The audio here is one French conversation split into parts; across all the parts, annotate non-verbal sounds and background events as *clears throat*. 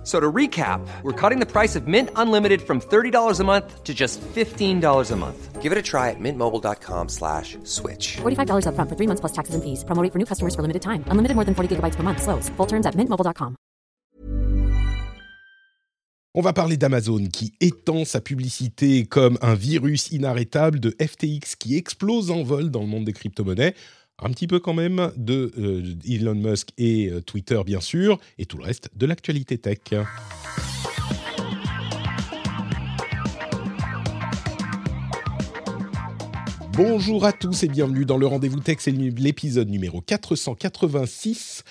F- So to recap, we're cutting the price of Mint Unlimited from $30 a month to just $15 a month. Give it a try at mintmobile.com slash switch. $45 upfront for three months plus taxes and fees. Promo rate for new customers for limited time. Unlimited more than 40 gigabytes per month. Slows. Full terms at mintmobile.com. On va parler d'Amazon qui étend sa publicité comme un virus inarrêtable, de FTX qui explose en vol dans le monde des crypto-monnaies, un petit peu quand même de euh, Elon Musk et euh, Twitter bien sûr, et tout le reste de l'actualité tech. Bonjour à tous et bienvenue dans le Rendez-vous Tech, c'est l'épisode numéro 486.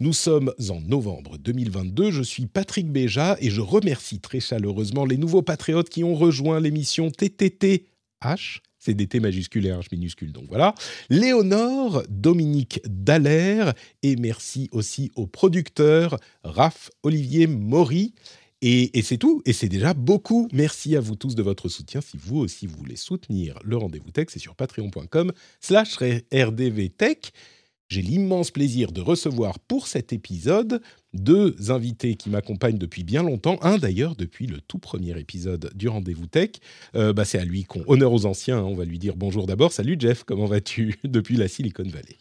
Nous sommes en novembre 2022, je suis Patrick Béja et je remercie très chaleureusement les nouveaux patriotes qui ont rejoint l'émission TTTH. C'est des T majuscules et H minuscules, donc voilà. Léonore, Dominique Dallaire et merci aussi aux producteurs Raph, Olivier, Maury. Et, et c'est tout, et c'est déjà beaucoup. Merci à vous tous de votre soutien. Si vous aussi vous voulez soutenir le rendez-vous tech, c'est sur patreon.com slash rdvtech. J'ai l'immense plaisir de recevoir pour cet épisode deux invités qui m'accompagnent depuis bien longtemps. Un d'ailleurs depuis le tout premier épisode du Rendez-vous Tech. Euh, bah, c'est à lui qu'on honneur aux anciens. hein. On va lui dire bonjour d'abord. Salut Jeff, comment vas-tu *laughs* depuis la Silicon Valley?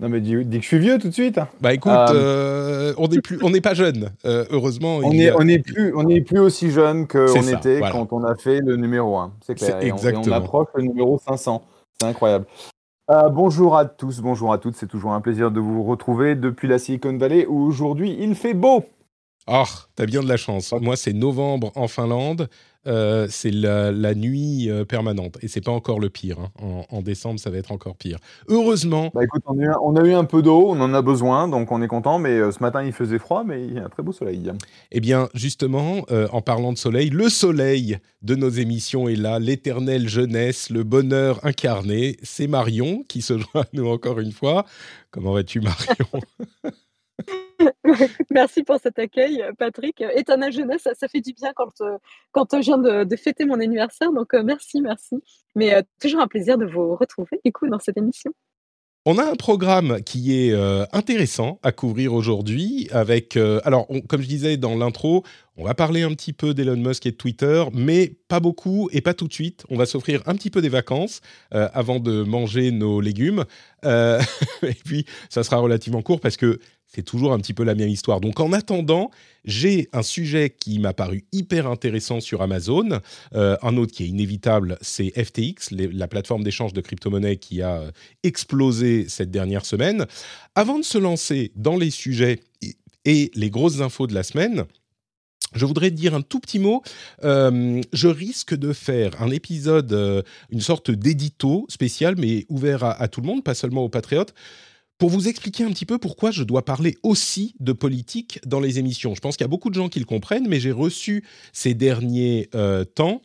Non mais dis, dis que je suis vieux tout de suite. Bah écoute, Euh, euh, on n'est plus, on n'est pas jeune. Euh, heureusement, On il y est, a- on est plus, on est plus aussi jeune qu'on était voilà. quand on a fait le numéro 1. C'est clair. Et on- et on, exactement. approche le numéro 500. C'est incroyable. Euh, bonjour à tous, bonjour à toutes. C'est toujours un plaisir de vous retrouver depuis la Silicon Valley où aujourd'hui il fait beau. Ah, t'as bien de la chance. Moi, c'est novembre en Finlande. Euh, c'est la, la nuit euh, permanente. Et c'est pas encore le pire. hein. En, en décembre, ça va être encore pire. Heureusement, Bah écoute, on a, eu, un- on a eu un peu d'eau, on en a besoin, donc on est content. Mais euh, ce matin il faisait froid, mais il y a un très beau soleil. eh bien, justement, euh, en parlant de soleil, le soleil de nos émissions est là. L'éternelle jeunesse, le bonheur incarné. C'est Marion qui se joint à nous encore une fois. Comment vas-tu, Marion? *laughs* *laughs* Merci pour cet accueil, euh, Patrick. Éternelle jeunesse, ça, fait du bien quand, euh, quand euh, je viens de, fêter mon anniversaire. Donc, merci, merci. Mais toujours un plaisir de vous retrouver, du coup, dans cette émission. On a un programme qui est intéressant à couvrir aujourd'hui avec, alors comme je disais dans l'intro, on va parler un petit peu d'Elon Musk et de Twitter, mais pas beaucoup et pas tout de suite. On va s'offrir un petit peu des vacances avant de manger nos légumes. *laughs* Et puis ça sera relativement court parce que c'est toujours un petit peu la même histoire. Donc en attendant, j'ai un sujet qui m'a paru hyper intéressant sur Amazon. Euh, un autre qui est inévitable, c'est FTX, la plateforme d'échange de crypto-monnaies qui a euh, explosé cette dernière semaine. Avant de se lancer dans les sujets et- les grosses infos de la semaine, je voudrais dire un tout petit mot. Euh, je risque de faire un épisode, une sorte d'édito spécial, mais ouvert à tout le monde, pas seulement aux patriotes, pour vous expliquer un petit peu pourquoi je dois parler aussi de politique dans les émissions. Je pense qu'il y a beaucoup de gens qui le comprennent, mais j'ai reçu ces derniers euh, temps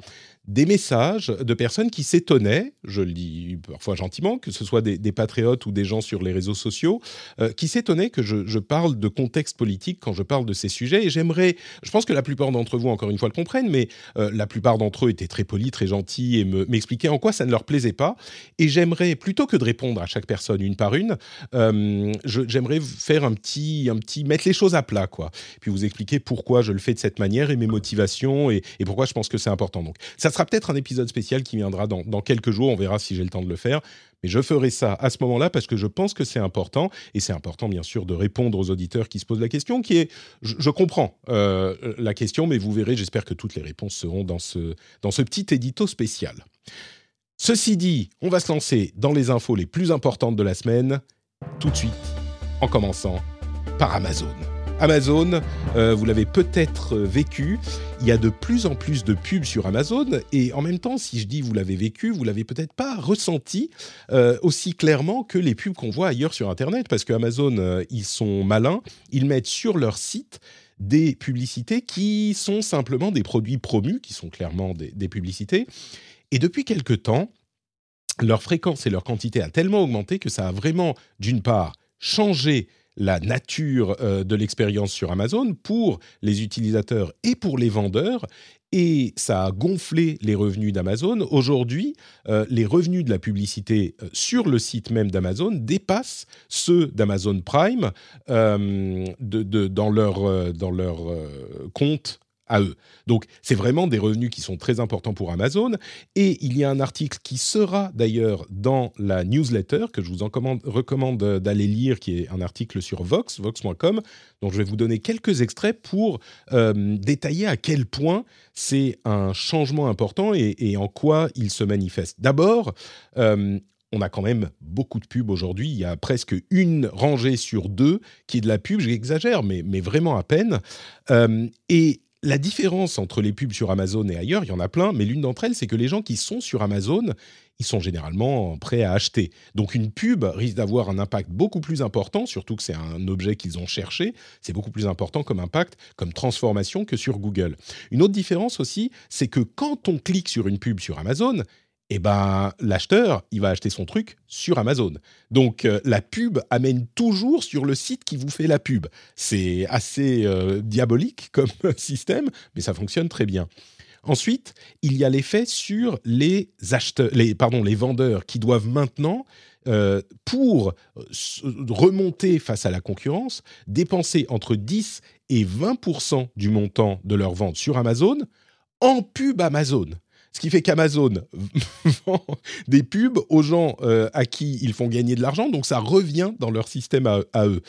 des messages de personnes qui s'étonnaient, je le dis parfois gentiment, que ce soit des, patriotes ou des gens sur les réseaux sociaux, euh, qui s'étonnaient que je, parle de contexte politique quand je parle de ces sujets. Et j'aimerais, je pense que la plupart d'entre vous, encore une fois, le comprennent, mais euh, la plupart d'entre eux étaient très polis, très gentils et me- m'expliquaient en quoi ça ne leur plaisait pas. Et j'aimerais, plutôt que de répondre à chaque personne une par une, euh, j'aimerais faire un petit, un petit, mettre les choses à plat, quoi. Puis vous expliquer pourquoi je le fais de cette manière et mes motivations et, et pourquoi je pense que c'est important. Donc, ça sera peut-être un épisode spécial qui viendra dans, quelques jours. On verra si j'ai le temps de le faire. Mais je ferai ça à ce moment-là parce que je pense que c'est important. Et c'est important, bien sûr, de répondre aux auditeurs qui se posent la question, qui est, je, je comprends euh, la question, mais vous verrez, j'espère que toutes les réponses seront dans ce, dans ce petit édito spécial. Ceci dit, on va se lancer dans les infos les plus importantes de la semaine, tout de suite, en commençant par Amazon. Amazon, euh, vous l'avez peut-être euh, vécu, il y a de plus en plus de pubs sur Amazon et en même temps, si je dis vous l'avez vécu, vous l'avez peut-être pas ressenti euh, aussi clairement que les pubs qu'on voit ailleurs sur Internet parce que Amazon, ils sont malins, ils mettent sur leur site des publicités qui sont simplement des produits promus, qui sont clairement des, des publicités. Et depuis quelque temps, leur fréquence et leur quantité a tellement augmenté que ça a vraiment, d'une part, changé la nature euh, de l'expérience sur Amazon pour les utilisateurs et pour les vendeurs. Et ça a gonflé les revenus d'Amazon. Aujourd'hui, euh, les revenus de la publicité euh, sur le site même d'Amazon dépassent ceux d'Amazon Prime de, dans leur, dans leur compte eux. Donc, c'est vraiment des revenus qui sont très importants pour Amazon. Et il y a un article qui sera d'ailleurs dans la newsletter que je vous en commande- recommande d'aller lire, qui est un article sur Vox, vox.com, dont je vais vous donner quelques extraits pour euh, détailler à quel point c'est un changement important et, et en quoi il se manifeste. D'abord, euh, on a quand même beaucoup de pubs aujourd'hui. Il y a presque une rangée sur deux qui est de la pub. J'exagère, mais, mais vraiment à peine. Euh, et la différence entre les pubs sur Amazon et ailleurs, il y en a plein, mais l'une d'entre elles, c'est que les gens qui sont sur Amazon, ils sont généralement prêts à acheter. Donc une pub risque d'avoir un impact beaucoup plus important, surtout que c'est un objet qu'ils ont cherché, c'est beaucoup plus important comme impact, comme transformation que sur Google. Une autre différence aussi, c'est que quand on clique sur une pub sur Amazon, eh ben, l'acheteur, il va acheter son truc sur Amazon. Donc, euh, la pub amène toujours sur le site qui vous fait la pub. C'est assez euh, diabolique comme *laughs* système, mais ça fonctionne très bien. Ensuite, il y a l'effet sur les acheteurs, les, vendeurs qui doivent maintenant, euh, pour remonter face à la concurrence, dépenser entre 10 et 20 du montant de leur vente sur Amazon en pub Amazon. Ce qui fait qu'Amazon *laughs* vend des pubs aux gens euh, à qui ils font gagner de l'argent, donc ça revient dans leur système à, eux.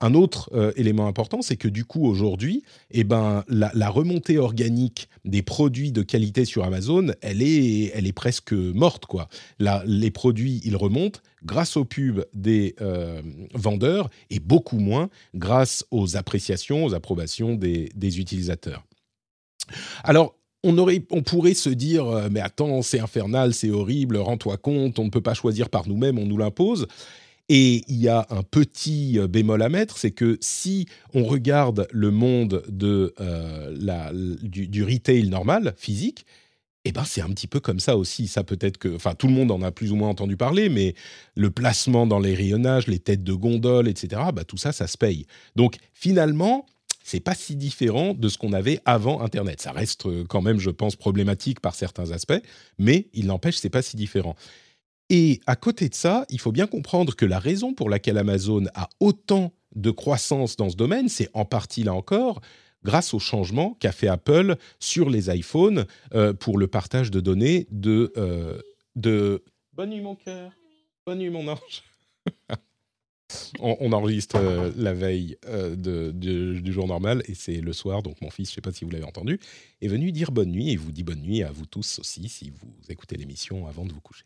Un autre euh, élément important, c'est que du coup aujourd'hui, eh ben, la, la remontée organique des produits de qualité sur Amazon, elle est, elle est presque morte. Quoi. Là, les produits, ils remontent grâce aux pubs des euh, vendeurs et beaucoup moins grâce aux appréciations, aux approbations des, des utilisateurs. Alors, on, aurait, on pourrait se dire, euh, mais attends, c'est infernal, c'est horrible, rends-toi compte, on ne peut pas choisir par nous-mêmes, on nous l'impose. Et il y a un petit euh, bémol à mettre, c'est que si on regarde le monde de, euh, la, du, retail normal, physique, eh ben c'est un petit peu comme ça aussi. Ça peut être que, enfin, tout le monde en a plus ou moins entendu parler, mais le placement dans les rayonnages, les têtes de gondole, etc. Bah tout ça, ça se paye. Donc finalement, c'est pas si différent de ce qu'on avait avant Internet. Ça reste euh, quand même, je pense, problématique par certains aspects, mais il n'empêche, c'est pas si différent. Et à côté de ça, il faut bien comprendre que la raison pour laquelle Amazon a autant de croissance dans ce domaine, c'est en partie là encore grâce au changement qu'a fait Apple sur les iPhones euh, pour le partage de données de, euh, de... Bonne nuit mon cœur, bonne nuit mon ange. *laughs* on, enregistre euh, la veille euh, de- du jour normal et c'est le soir, donc mon fils, je ne sais pas si vous l'avez entendu, est venu dire bonne nuit et vous dit bonne nuit à vous tous aussi si vous écoutez l'émission avant de vous coucher.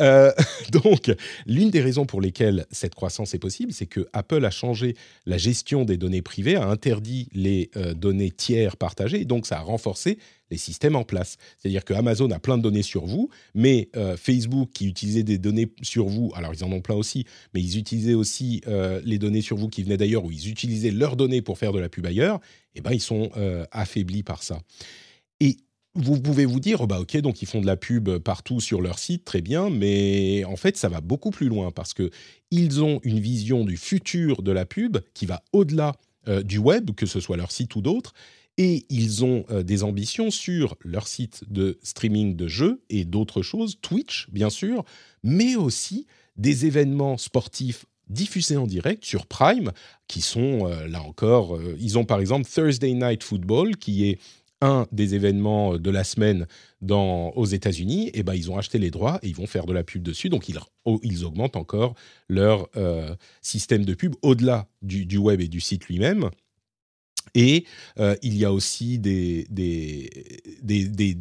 Euh, *laughs* donc, l'une des raisons pour lesquelles cette croissance est possible, c'est que Apple a changé la gestion des données privées, a interdit les euh, données tiers partagées, donc ça a renforcé les systèmes en place. C'est-à-dire que Amazon a plein de données sur vous, mais euh, Facebook qui utilisait des données sur vous, alors ils en ont plein aussi, mais ils utilisaient aussi les données sur vous qui venaient d'ailleurs, ou ils utilisaient leurs données pour faire de la pub ailleurs, et ben ils sont euh, affaiblis par ça. Et vous pouvez vous dire, bah ok, donc ils font de la pub partout sur leur site, très bien, mais en fait, ça va beaucoup plus loin parce que ils ont une vision du futur de la pub qui va au-delà euh, du web, que ce soit leur site ou d'autres, et ils ont euh, des ambitions sur leur site de streaming de jeux et d'autres choses, Twitch bien sûr, mais aussi des événements sportifs diffusés en direct sur Prime, qui sont euh, là encore, euh, ils ont par exemple Thursday Night Football, qui est un des événements de la semaine dans, aux États-Unis, et ben ils ont acheté les droits et ils vont faire de la pub dessus. Donc ils, oh, augmentent encore leur euh, système de pub au-delà du web et du site lui-même. Et euh, il y a aussi des,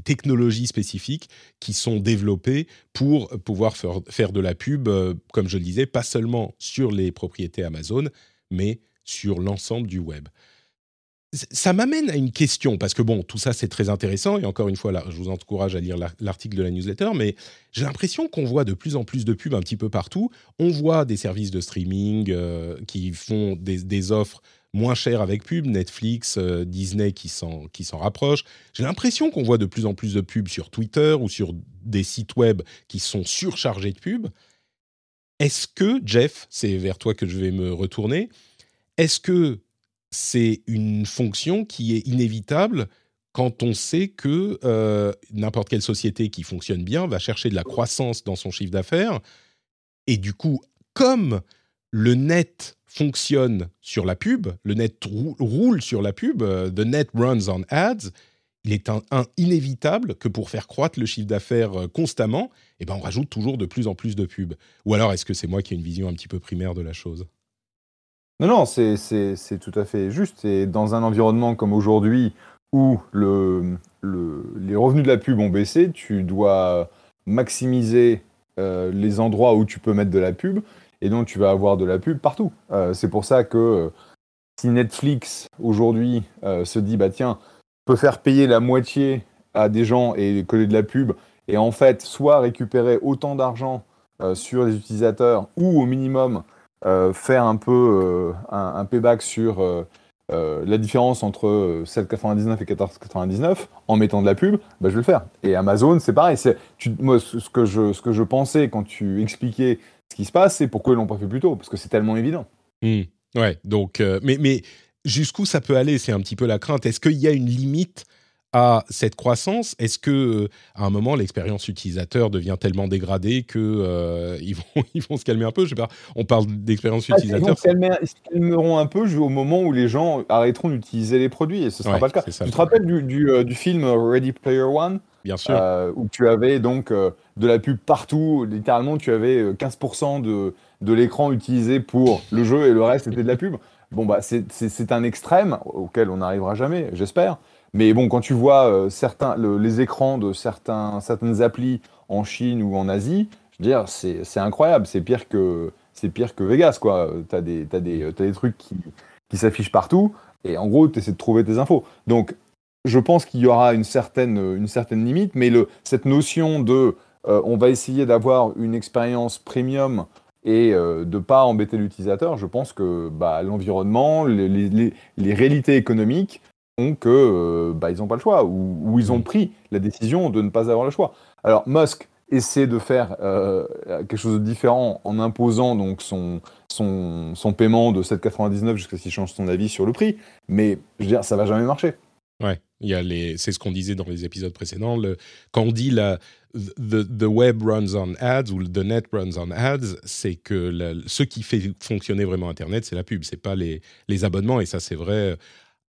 technologies spécifiques qui sont développées pour pouvoir faire, de la pub, euh, comme je le disais, pas seulement sur les propriétés Amazon, mais sur l'ensemble du web ça m'amène à une question, parce que bon, tout ça c'est très intéressant, et encore une fois, je vous encourage à lire l'article de la newsletter, mais j'ai l'impression qu'on voit de plus en plus de pubs un petit peu partout. On voit des services de streaming euh, qui font des, offres moins chères avec pub, Netflix, euh, Disney qui s'en rapprochent. J'ai l'impression qu'on voit de plus en plus de pubs sur Twitter ou sur des sites web qui sont surchargés de pubs. Est-ce que, Jeff, c'est vers toi que je vais me retourner, est-ce que c'est une fonction qui est inévitable quand on sait que euh, n'importe quelle société qui fonctionne bien va chercher de la croissance dans son chiffre d'affaires et du coup, comme le net fonctionne sur la pub, le net roule sur la pub, euh, the net runs on ads, il est un, inévitable que pour faire croître le chiffre d'affaires euh, constamment, eh ben on rajoute toujours de plus en plus de pubs. Ou alors est-ce que c'est moi qui ai une vision un petit peu primaire de la chose? Non, non, c'est tout à fait juste. Et dans un environnement comme aujourd'hui où le, les revenus de la pub ont baissé, tu dois maximiser euh, les endroits où tu peux mettre de la pub, et donc tu vas avoir de la pub partout. Euh, c'est pour ça que euh, si Netflix aujourd'hui se dit bah tiens, peut faire payer la moitié à des gens et coller de la pub, et en fait soit récupérer autant d'argent sur les utilisateurs ou au minimum faire un peu un, payback sur euh, la différence entre 7,99 et 14,99 en mettant de la pub, bah, je vais le faire. Et Amazon, c'est pareil. Moi, ce que, je, ce que je pensais quand tu expliquais ce qui se passe, c'est pourquoi ils l'ont pas fait plus tôt, parce que c'est tellement évident. Mmh. Ouais, donc, euh, mais, mais jusqu'où ça peut aller C'est un petit peu la crainte. Est-ce qu'il y a une limite à cette croissance? Est-ce que euh, à un moment l'expérience utilisateur devient tellement dégradée que euh, *laughs* ils vont ils vont se calmer un peu? Je sais pas. On parle d'expérience ah, utilisateur. Ils, se calmeront un peu au moment où les gens arrêteront d'utiliser les produits et ce sera pas le cas. tu te rappelles du, euh, du, film Ready Player One? Bien sûr. où tu avais donc de la pub partout. Littéralement, tu avais 15% de de l'écran utilisé pour le jeu et le reste était de la pub. Bon bah c'est un extrême auquel on n'arrivera jamais, j'espère. Mais bon, quand tu vois euh, certains, les écrans de certains, certaines applis en Chine ou en Asie, je veux dire, c'est incroyable. C'est pire que pire que Vegas, quoi. Des, as des, as des trucs qui, qui s'affichent partout, et en gros, tu essaies de trouver tes infos. Donc, je pense qu'il y aura une certaine, une certaine limite, mais le, cette notion de euh, on va essayer d'avoir une expérience premium et euh, de ne pas embêter l'utilisateur, je pense que bah, l'environnement, les, les, les, réalités économiques que euh, bah, ils n'ont pas le choix, ou, ils ont mm. pris la décision de ne pas avoir le choix. Alors Musk essaie de faire euh, quelque chose de différent en imposant donc son, son, son paiement de 7,99 jusqu'à ce qu'il change son avis sur le prix, mais je veux dire, ça va jamais marcher. Ouais, il y a les, c'est ce qu'on disait dans les épisodes précédents. Quand on dit la, the, web runs on ads ou the net runs on ads, c'est que ce qui fait fonctionner vraiment Internet, c'est la pub, c'est pas les, les abonnements. Et ça, c'est vrai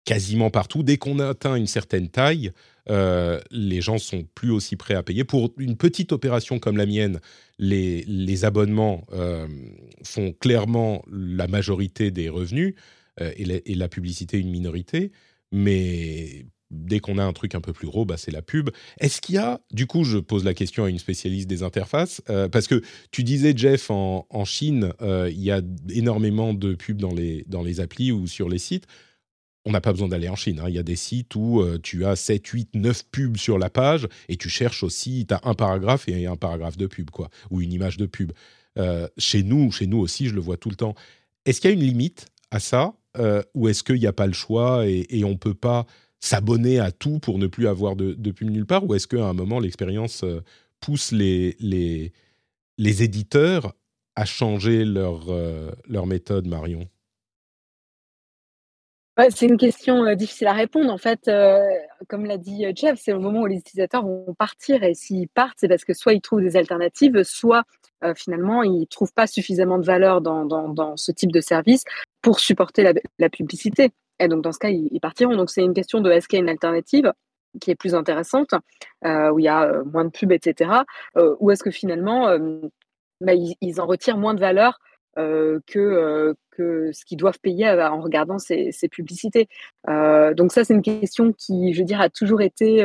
quasiment partout. Dès qu'on atteint une certaine taille, euh, les gens sont plus aussi prêts à payer. Pour une petite opération comme la mienne, les, les abonnements euh, font clairement la majorité des revenus euh, et, la, publicité une minorité. Mais dès qu'on a un truc un peu plus gros, bah, c'est la pub. Est-ce qu'il y a, du coup, je pose la question à une spécialiste des interfaces, parce que tu disais, Jeff, en, Chine, il y a énormément de pubs dans les, dans les applis ou sur les sites on n'a pas besoin d'aller en Chine. Hein. Il y a des sites où euh, tu as 7, 8, 9 pubs sur la page et tu cherches aussi, tu as un paragraphe et un paragraphe de pub, quoi, ou une image de pub. Euh, chez nous, chez nous aussi, je le vois tout le temps. Est-ce qu'il y a une limite à ça euh, ou est-ce qu'il n'y a pas le choix et, on ne peut pas s'abonner à tout pour ne plus avoir de, pub nulle part ou est-ce qu'à un moment, l'expérience pousse les, les, les, éditeurs à changer leur, leur méthode, Marion? C'est une question difficile à répondre. En fait, comme l'a dit Jeff, c'est le moment où les utilisateurs vont partir. Et s'ils partent, c'est parce que soit ils trouvent des alternatives, soit finalement ils ne trouvent pas suffisamment de valeur dans, dans, ce type de service pour supporter la, publicité. Et donc, dans ce cas, ils, partiront. Donc, c'est une question de est-ce qu'il y a une alternative qui est plus intéressante, où il y a moins de pubs, etc. ou est-ce que finalement, bah, ils, en retirent moins de valeur que, que ce qu'ils doivent payer en regardant ces, publicités. donc ça, c'est une question qui, je veux dire, a toujours été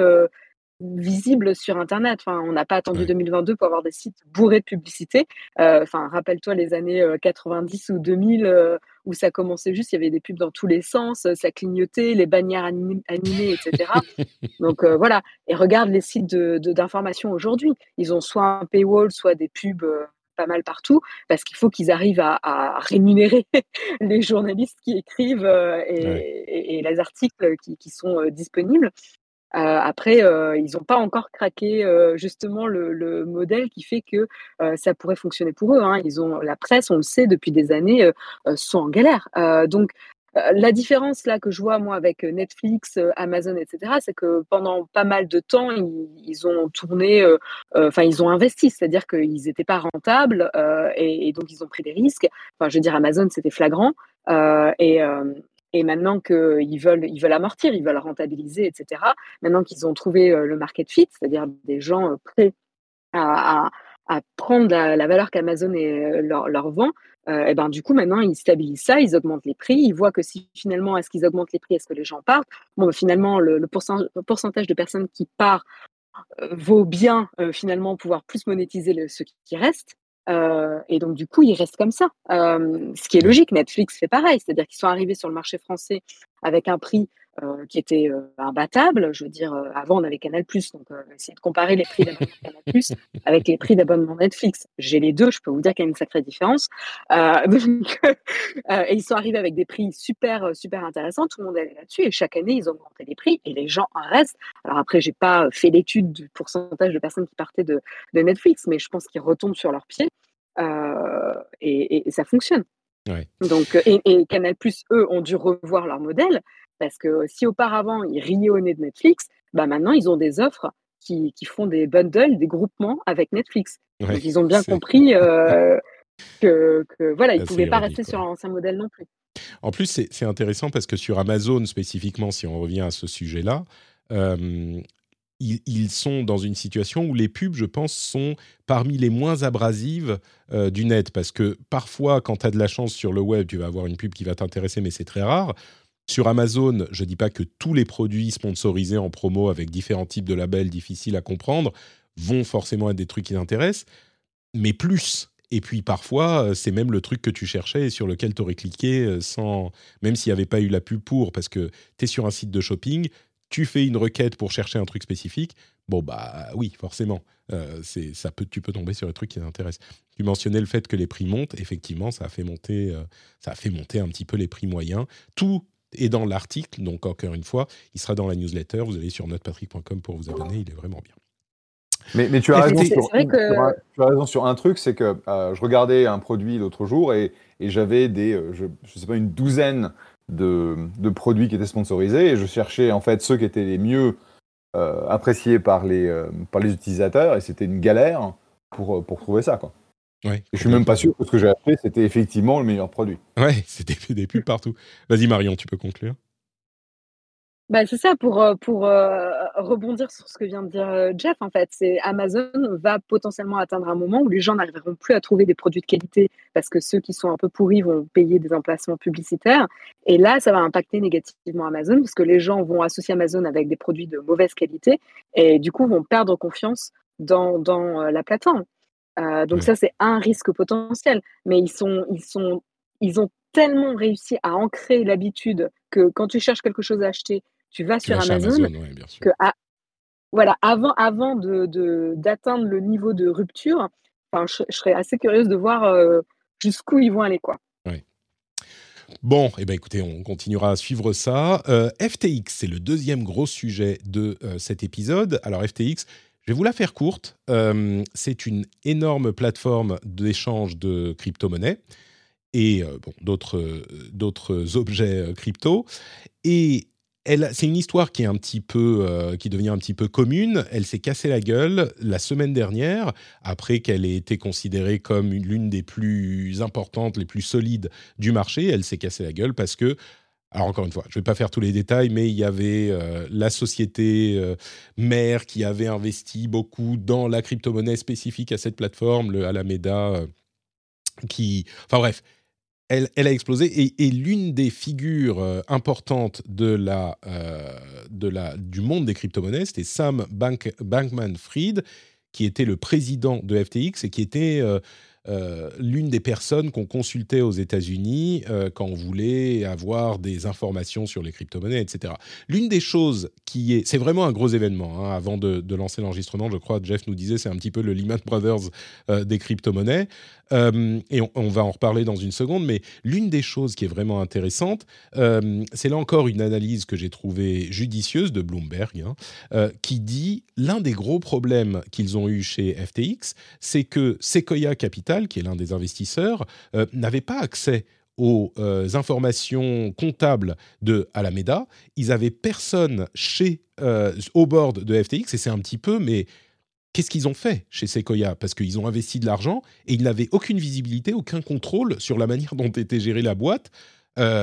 visible sur Internet. Enfin, on n'a pas attendu 2022 pour avoir des sites bourrés de publicités. Enfin, rappelle-toi les années 90 ou 2000 où ça commençait juste, il y avait des pubs dans tous les sens, ça clignotait, les bannières animées, etc. *laughs* Donc voilà. Et regarde les sites d'information aujourd'hui. Ils ont soit un paywall, soit des pubs pas mal partout, parce qu'il faut qu'ils arrivent à, rémunérer *laughs* les journalistes qui écrivent euh, et, les articles qui, sont euh, disponibles. Après, ils n'ont pas encore craqué justement le, le, modèle qui fait que ça pourrait fonctionner pour eux. Hein. Ils ont la presse, on le sait depuis des années, sont en galère. donc la différence là que je vois moi avec Netflix, Amazon, etc., c'est que pendant pas mal de temps, ils, ont tourné, enfin ils ont investi, c'est-à-dire qu'ils n'étaient pas rentables et, et, donc ils ont pris des risques. Enfin, je veux dire, Amazon, c'était flagrant. et, et maintenant qu'ils veulent, ils veulent amortir, ils veulent rentabiliser, etc. Maintenant qu'ils ont trouvé le market fit, c'est-à-dire des gens prêts à, prendre la, valeur qu'Amazon leur, leur, vend, et ben du coup maintenant ils stabilisent ça, ils augmentent les prix, ils voient que si finalement est-ce qu'ils augmentent les prix, est-ce que les gens partent? Bon, ben, finalement le, pourcentage de personnes qui partent vaut bien finalement pouvoir plus monétiser le, ce qui reste. Euh, et donc, du coup, ils restent comme ça. Euh, ce qui est logique, Netflix fait pareil, c'est-à-dire qu'ils sont arrivés sur le marché français avec un prix euh, qui était imbattable. Je veux dire, avant, on avait Canal+, donc essayer de comparer les prix d'abonnement Canal+, avec les prix d'abonnement Netflix. J'ai les deux, je peux vous dire qu'il y a une sacrée différence. *laughs* donc, et ils sont arrivés avec des prix super, super intéressants, tout le monde allait là-dessus, et chaque année, ils augmentaient les prix, et les gens en restent. Alors après, j'ai pas fait l'étude du pourcentage de personnes qui partaient de, de Netflix, mais je pense qu'ils retombent sur leurs pieds. Euh, et, ça fonctionne. Donc, et, Canal eux, ont dû revoir leur modèle parce que si auparavant ils riaient au nez de Netflix, bah maintenant ils ont des offres qui, qui font des bundles, des groupements avec Netflix. Donc ils ont bien compris *laughs* euh, que, que, voilà, ils ne pouvaient pas rester sur l'ancien modèle non plus. En plus, c'est intéressant parce que sur Amazon spécifiquement, si on revient à ce sujet-là, euh, ils, sont dans une situation où les pubs, je pense, sont parmi les moins abrasives euh, du net. Parce que parfois, quand tu as de la chance sur le web, tu vas avoir une pub qui va t'intéresser, mais c'est très rare. Sur Amazon, je ne dis pas que tous les produits sponsorisés en promo avec différents types de labels difficiles à comprendre vont forcément être des trucs qui t'intéressent, mais plus. Et puis parfois, euh, c'est même le truc que tu cherchais et sur lequel tu aurais cliqué euh, sans, même s'il n'y avait pas eu la pub pour, parce que tu es sur un site de shopping, tu fais une requête pour chercher un truc spécifique, bon bah oui, forcément, euh, ça peut, tu peux tomber sur le truc qui t'intéresse. Tu mentionnais le fait que les prix montent, effectivement, ça a fait monter, ça a fait monter un petit peu les prix moyens. Tout est dans l'article, donc encore une fois, il sera dans la newsletter. Vous allez sur notrepatrick.com pour vous abonner, il est vraiment bien. Mais, tu, as raison sur, tu, as raison sur, un truc, c'est que euh, je regardais un produit l'autre jour et, et j'avais des, je, je sais pas, une douzaine de, produits qui étaient sponsorisés et je cherchais en fait ceux qui étaient les mieux euh, appréciés par les, euh, par les utilisateurs et c'était une galère pour, euh, pour trouver ça. Quoi. Ouais, je suis même pas sûr que ce que j'ai acheté c'était effectivement le meilleur produit. Ouais, *laughs* c'était des pubs partout. Vas-y Marion, tu peux conclure. Bah, c'est ça, pour, euh, pour euh, rebondir sur ce que vient de dire euh, Jeff, en fait, c'est Amazon va potentiellement atteindre un moment où les gens n'arriveront plus à trouver des produits de qualité parce que ceux qui sont un peu pourris vont payer des emplacements publicitaires. Et là, ça va impacter négativement Amazon parce que les gens vont associer Amazon avec des produits de mauvaise qualité et du coup vont perdre confiance dans, dans la plateforme. Donc ça, c'est un risque potentiel. Mais ils, sont, ils, sont, ils ont tellement réussi à ancrer l'habitude que quand tu cherches quelque chose à acheter, tu vas sur Amazon, que voilà, avant, avant de, d'atteindre le niveau de rupture, je, je, serais assez curieuse de voir euh, jusqu'où ils vont aller. Quoi. Bon, eh ben écoutez, on continuera à suivre ça. Euh, FTX, c'est le deuxième gros sujet de euh, cet épisode. Alors FTX, je vais vous la faire courte. c'est une énorme plateforme d'échange de crypto-monnaies et bon, d'autres, d'autres objets crypto. Et c'est une histoire qui est un petit peu, euh, qui devient un petit peu commune. Elle s'est cassée la gueule la semaine dernière, après qu'elle ait été considérée comme l'une des plus importantes, les plus solides du marché. Elle s'est cassée la gueule parce que, alors encore une fois, je ne vais pas faire tous les détails, mais il y avait euh, la société euh, mère qui avait investi beaucoup dans la crypto-monnaie spécifique à cette plateforme, le Alameda, qui, enfin bref, elle, a explosé. Et, l'une des figures euh, importantes euh, du monde des crypto-monnaies, c'était Sam Bankman-Fried, qui était le président de FTX et qui était euh, l'une des personnes qu'on consultait aux États-Unis euh, quand on voulait avoir des informations sur les crypto-monnaies, etc. L'une des choses qui est, c'est vraiment un gros événement. Hein, avant de, lancer l'enregistrement, je crois, Jeff nous disait, c'est un petit peu le Lehman Brothers euh, des crypto-monnaies. Et on, va en reparler dans une seconde, mais l'une des choses qui est vraiment intéressante, c'est là encore une analyse que j'ai trouvée judicieuse de Bloomberg, hein, qui dit l'un des gros problèmes qu'ils ont eu chez FTX, c'est que Sequoia Capital, qui est l'un des investisseurs, euh, n'avait pas accès aux euh, informations comptables de Alameda. Ils avaient personne chez euh, au board de FTX et c'est un petit peu, mais qu'est-ce qu'ils ont fait chez Sequoia? Parce qu'ils ont investi de l'argent et ils n'avaient aucune visibilité, aucun contrôle sur la manière dont était gérée la boîte.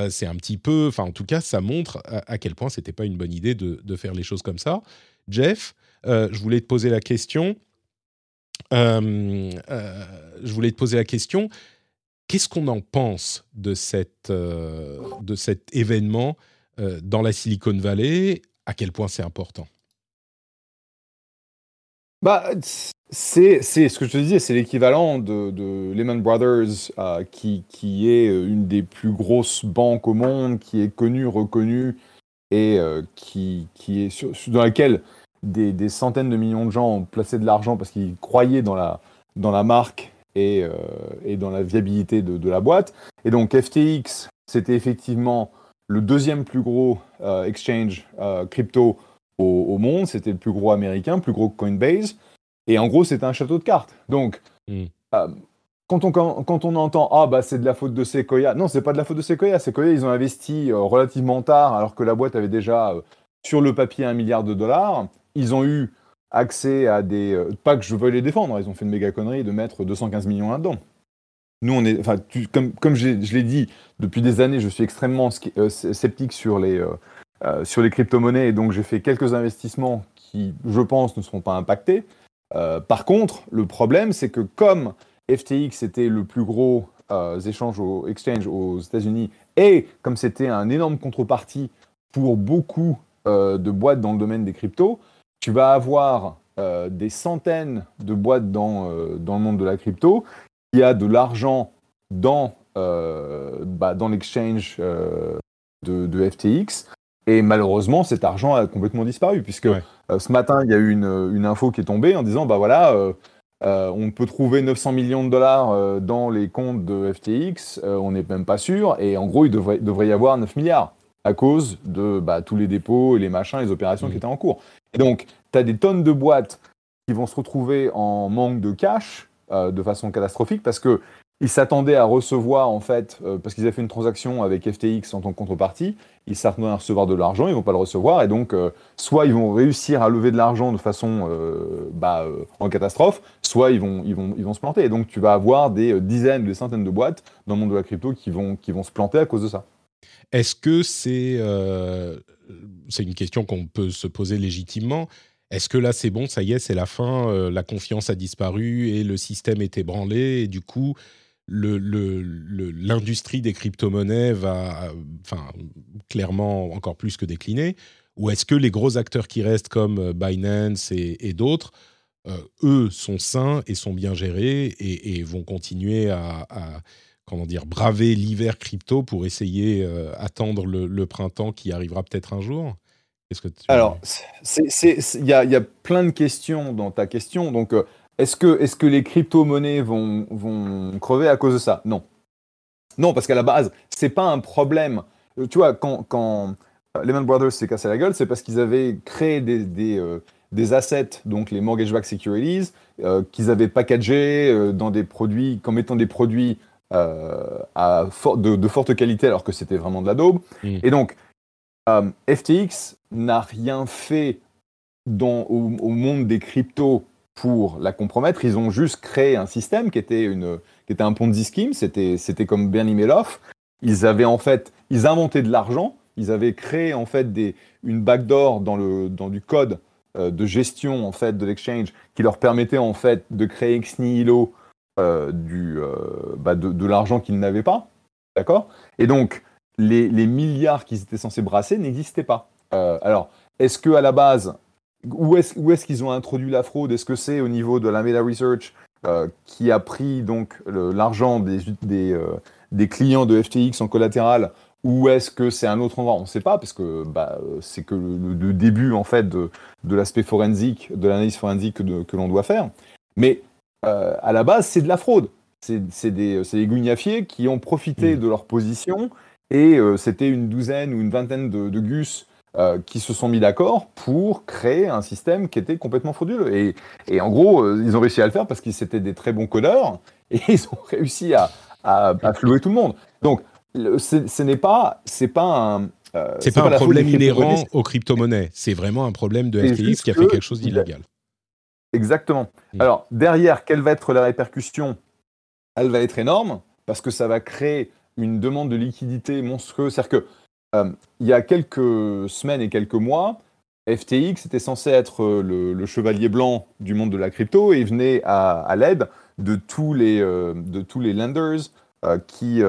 C'est un petit peu, enfin en tout cas, ça montre à, quel point c'était pas une bonne idée de, faire les choses comme ça. Jeff, je voulais te poser la question. Euh, je voulais te poser la question. Qu'est-ce qu'on en pense de, de cet événement dans la Silicon Valley? À quel point c'est important? Bah, c'est, ce que je te disais, c'est l'équivalent de, Lehman Brothers, euh, qui, est une des plus grosses banques au monde, qui est connue, reconnue, et euh, qui, est dans laquelle des, des, centaines de millions de gens ont placé de l'argent parce qu'ils croyaient dans la, dans la marque et, euh, et dans la viabilité de, de, la boîte. Et donc FTX, c'était effectivement le deuxième plus gros euh, exchange crypto au, au monde. C'était le plus gros américain, plus gros que Coinbase. Et en gros, c'était un château de cartes. Donc, mm. euh, quand, on, quand, quand, on entend Ah, bah c'est de la faute de Sequoia, non, c'est pas de la faute de Sequoia. Sequoia, ils ont investi euh, relativement tard, alors que la boîte avait déjà euh, sur le papier un milliard de dollars. Ils ont eu accès à des. Euh, pas que je veuille les défendre, ils ont fait une méga connerie de mettre 215 millions là-dedans. Nous, on est. Enfin, tu, comme, comme je l'ai dit, depuis des années, je suis extrêmement sceptique sur les. Euh, les crypto-monnaies, donc j'ai fait quelques investissements qui, je pense, ne seront pas impactés. Euh, par contre, le problème, c'est que comme FTX était le plus gros euh, échange au exchange aux États-Unis, et comme c'était un énorme contrepartie pour beaucoup euh, de boîtes dans le domaine des cryptos, tu vas avoir euh, des centaines de boîtes dans, dans le monde de la crypto. Qui a de l'argent dans, bah, dans l'exchange de, de, FTX et malheureusement, cet argent a complètement disparu, puisque ouais. euh, ce matin, il y a eu une, une, info qui est tombée en disant, bah voilà, euh, euh, on peut trouver 900 millions de dollars euh, dans les comptes de FTX, euh, on n'est même pas sûr, et en gros, il devrait, devrait y avoir 9 milliards à cause de bah, tous les dépôts et les machins, les opérations mmh. qui étaient en cours. Et donc, tu as des tonnes de boîtes qui vont se retrouver en manque de cash euh, de façon catastrophique, parce que ils s'attendaient à recevoir, en fait, euh, parce qu'ils avaient fait une transaction avec FTX en tant que contrepartie, ils s'attendaient à recevoir de l'argent, ils vont pas le recevoir, et donc, euh, soit ils vont réussir à lever de l'argent de façon euh, bah, en catastrophe, soit ils vont, ils, vont, ils vont se planter. Et donc, tu vas avoir des dizaines, des centaines de boîtes dans le monde de la crypto qui vont, qui vont se planter à cause de ça. Est-ce que c'est. c'est une question qu'on peut se poser légitimement. Est-ce que là c'est bon, ça y est, c'est la fin, la confiance a disparu et le système est ébranlé et du coup l'industrie des crypto-monnaies va clairement encore plus que décliner Ou est-ce que les gros acteurs qui restent comme euh, Binance et, d'autres, euh, eux, sont sains et sont bien gérés et, vont continuer à, comment dire, braver l'hiver crypto pour essayer euh, attendre le, le, printemps qui arrivera peut-être un jour Qu'est-ce que tu... Alors, il y a, y a, plein de questions dans ta question. Donc, euh, est-ce que, est que les crypto-monnaies vont, vont crever à cause de ça? Non. Non, parce qu'à la base, c'est pas un problème. Tu vois, quand, quand Lehman Brothers s'est cassé la gueule, c'est parce qu'ils avaient créé des, des, euh, des, assets, donc les mortgage-backed securities, euh, qu'ils avaient packagés euh, dans des produits, comme étant des produits à for de, de, forte qualité, alors que c'était vraiment de la daube. Mmh. Et donc, FTX n'a rien fait dans, au, au monde des cryptos pour la compromettre. Ils ont juste créé un système qui était, une, qui était un Ponzi scheme. C'était, c'était comme Bernie Madoff. Ils avaient en fait, ils inventaient de l'argent. Ils avaient créé en fait des, une backdoor dans, le, dans du code euh, de gestion en fait de l'exchange qui leur permettait en fait de créer ex nihilo euh, du, euh, bah de, l'argent qu'ils n'avaient pas. D'accord? Et donc, les, milliards qu'ils étaient censés brasser n'existaient pas. Euh, alors, est-ce que à la base, où est-ce qu'ils ont introduit la fraude? Est-ce que c'est au niveau de la Meta Research euh, qui a pris donc l'argent des, euh, clients de FTX en collatéral? Ou est-ce que c'est un autre endroit? On ne sait pas parce que bah, c'est que le, début en fait de, l'aspect forensique, de l'analyse forensique que, que l'on doit faire. Mais euh, à la base, c'est de la fraude. c'est des, c'est des guignafiers qui ont profité Mm. de leur position et euh, c'était une douzaine ou une vingtaine de, de gus euh, qui se sont mis d'accord pour créer un système qui était complètement frauduleux. Et, et en gros, euh, ils ont réussi à le faire parce qu'ils étaient des très bons codeurs *laughs* et ils ont réussi à, à, à flouer tout le monde. Donc, le- ce n'est pas, c'est pas un, euh, C'est pas, un la faute problème inhérent aux crypto-monnaies. C'est vraiment un problème de FTX qui a fait que quelque chose d'illégal. Exactement. Mm. Alors, derrière, quelle va être la répercussion? Elle va être énorme parce que ça va créer une demande de liquidité monstrueuse. C'est-à-dire que euh, il y a quelques semaines et quelques mois, FTX était censé être euh, le, le chevalier blanc du monde de la crypto et venait à, à l'aide de tous les, euh, de tous les lenders euh, qui,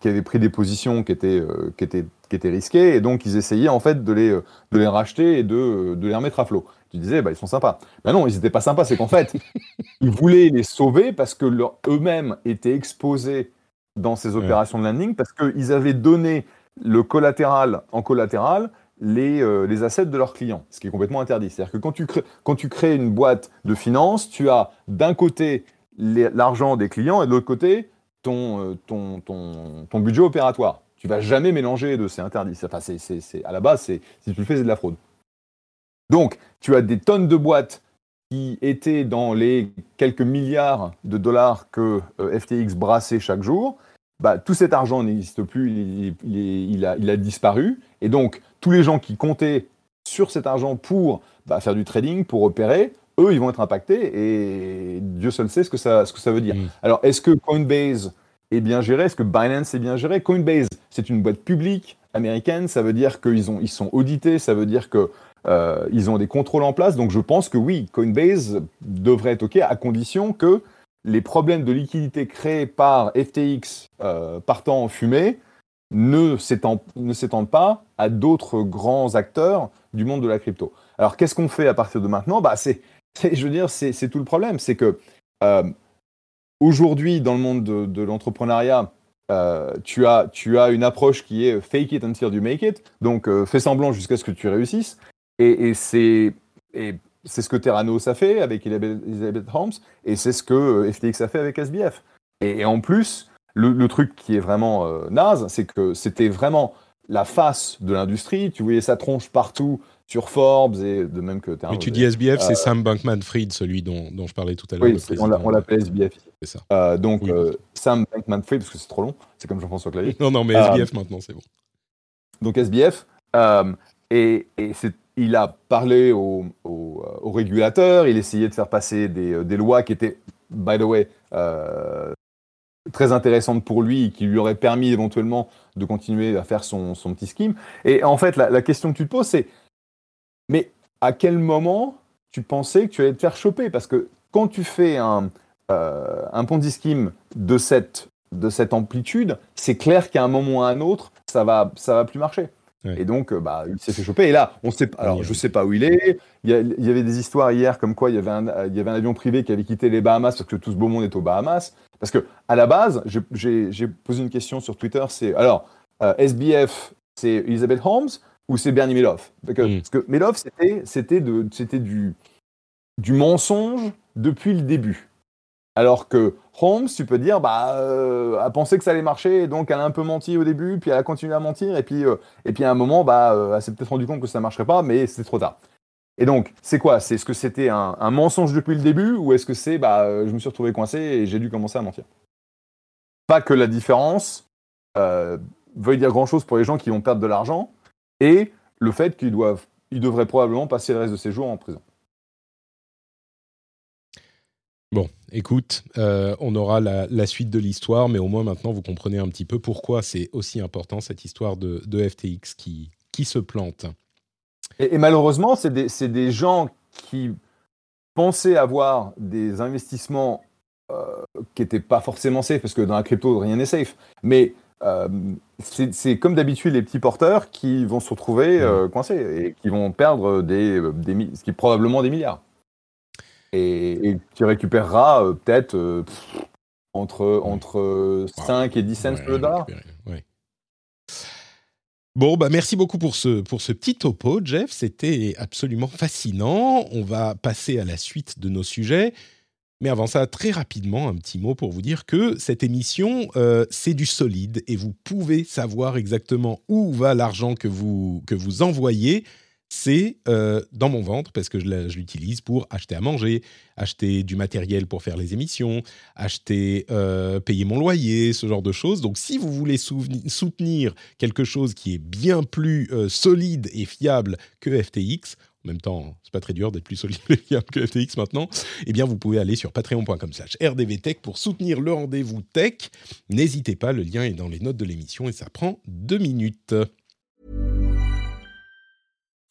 qui avaient pris des positions qui étaient, qui, étaient, qui étaient risquées et donc ils essayaient en fait de les, de les racheter et de, de les remettre à flot. Tu disais, bah, ils sont sympas. Ben non, ils n'étaient pas sympas, c'est qu'en fait, *laughs* ils voulaient les sauver parce que leur- eux-mêmes étaient exposés dans ces Ouais. opérations de landing parce qu'ils avaient donné le collatéral en collatéral les, euh, les assets de leurs clients, ce qui est complètement interdit. C'est-à-dire que quand tu, crées, quand tu crées une boîte de finance, tu as d'un côté les- l'argent des clients et de l'autre côté ton, euh, ton, ton, ton budget opératoire. Tu vas jamais mélanger les deux, c'est interdit. Enfin, c'est, c'est, c'est- à la base, c'est, si tu le fais, c'est de la fraude. Donc, tu as des tonnes de boîtes qui étaient dans les quelques milliards de dollars que euh, FTX brassait chaque jour. Bah, tout cet argent n'existe plus, il, il- il- il a, il a disparu. Et donc, tous les gens qui comptaient sur cet argent pour bah, faire du trading, pour opérer, eux, ils vont être impactés. Et Dieu seul sait ce que ça, ce que ça veut dire. Mm. Alors, est-ce que Coinbase est bien géré? Est-ce que Binance est bien géré? Coinbase, c'est une boîte publique américaine. Ça veut dire qu'ils ont, ils sont audités. Ça veut dire que euh, ils ont des contrôles en place. Donc, je pense que oui, Coinbase devrait être OK à condition que les problèmes de liquidité créés par FTX euh, partant en fumée ne s'étendent pas à d'autres grands acteurs du monde de la crypto. Alors, qu'est-ce qu'on fait à partir de maintenant? Bah, c'est, Je veux dire, c'est tout le problème. C'est que euh, aujourd'hui, dans le monde de, l'entrepreneuriat, tu, as, tu as une approche qui est fake it until you make it. Donc, fais semblant jusqu'à ce que tu réussisses. Et, et c'est ce que Terranos a fait avec Elizabeth Holmes. Et c'est ce que euh, FTX a fait avec SBF. Et, et en plus, le, le truc qui est vraiment euh, naze, c'est que c'était vraiment la face de l'industrie. Tu voyais sa tronche partout sur Forbes et de même que Mais tu dis SBF, c'est euh, Sam Bankman-Fried, celui dont, dont je parlais tout à l'heure. Oui, on l'a- président. on l'appelait SBF. C'est ça. Euh, donc, Oui. euh, Sam Bankman-Fried, parce que c'est trop long, c'est comme Jean-François Clavier. *laughs* Non, non, mais SBF maintenant, c'est bon. Donc SBF, et, et c'est- il a parlé aux au, euh, aux régulateurs, il essayait de faire passer des, euh, des lois qui étaient, by the way, euh, très intéressantes pour lui, et qui lui auraient permis éventuellement de continuer à faire son, petit scheme. Et en fait, la, question que tu te poses, c'est, mais à quel moment tu pensais que tu allais te faire choper? Parce que quand tu fais un, euh, un scheme de cette, de cette amplitude, c'est clair qu'à un moment ou à un autre, ça va, ça va plus marcher. Ouais. Et donc, euh, bah, il s'est fait choper. Et là, on sait, alors, je sais pas où il est. Il y, a- il y avait des histoires hier comme quoi il y avait un, il y avait un avion privé qui avait quitté les Bahamas parce que tout ce beau monde est aux Bahamas. Parce que à la base, j'ai- posé une question sur Twitter. C'est alors euh, SBF, c'est Elizabeth Holmes ou c'est Bernie Madoff? Parce que, Mm. parce que Madoff, c'était du mensonge depuis le début. Alors que Holmes, tu peux dire, bah, euh, a pensé que ça allait marcher, donc elle a un peu menti au début, puis elle a continué à mentir, et puis, euh, et puis à un moment, bah, euh, elle s'est peut-être rendu compte que ça ne marcherait pas, mais c'était trop tard. Et donc, c'est quoi? C'est est-ce que c'était un, mensonge depuis le début, ou est-ce que c'est, bah, euh, je me suis retrouvé coincé et j'ai dû commencer à mentir? Pas que la différence veuille dire grand-chose pour les gens qui vont perdre de l'argent, et le fait qu'ils doivent, ils devraient probablement passer le reste de ses jours en prison. Bon, écoute, euh, on aura la, la suite de l'histoire, mais au moins maintenant vous comprenez un petit peu pourquoi c'est aussi important cette histoire de, de FTX qui, qui se plante. Et, et malheureusement, c'est des, gens qui pensaient avoir des investissements euh, qui n'étaient pas forcément safe, parce que dans la crypto, rien n'est safe. Mais euh, c'est comme d'habitude les petits porteurs qui vont se retrouver euh, coincés et qui vont perdre des, des, probablement des milliards. Et, et tu récupéreras euh, peut-être euh, entre, entre 5 et 10 cents Ouais, le dollar. Bon, bah merci beaucoup pour ce, pour ce petit topo, Jeff. C'était absolument fascinant. On va passer à la suite de nos sujets. Mais avant ça, très rapidement, un petit mot pour vous dire que cette émission, euh, c'est du solide et vous pouvez savoir exactement où va l'argent que vous, que vous envoyez. C'est euh, dans mon ventre parce que je l'utilise pour acheter à manger, acheter du matériel pour faire les émissions, acheter, euh, payer mon loyer, ce genre de choses. Donc, si vous voulez soutenir quelque chose qui est bien plus euh, solide et fiable que FTX, en même temps, c'est pas très dur d'être plus solide et fiable que FTX maintenant, eh bien, vous pouvez aller sur patreon.com slash rdvtech pour soutenir le rendez-vous tech. N'hésitez pas, le lien est dans les notes de l'émission et ça prend deux minutes.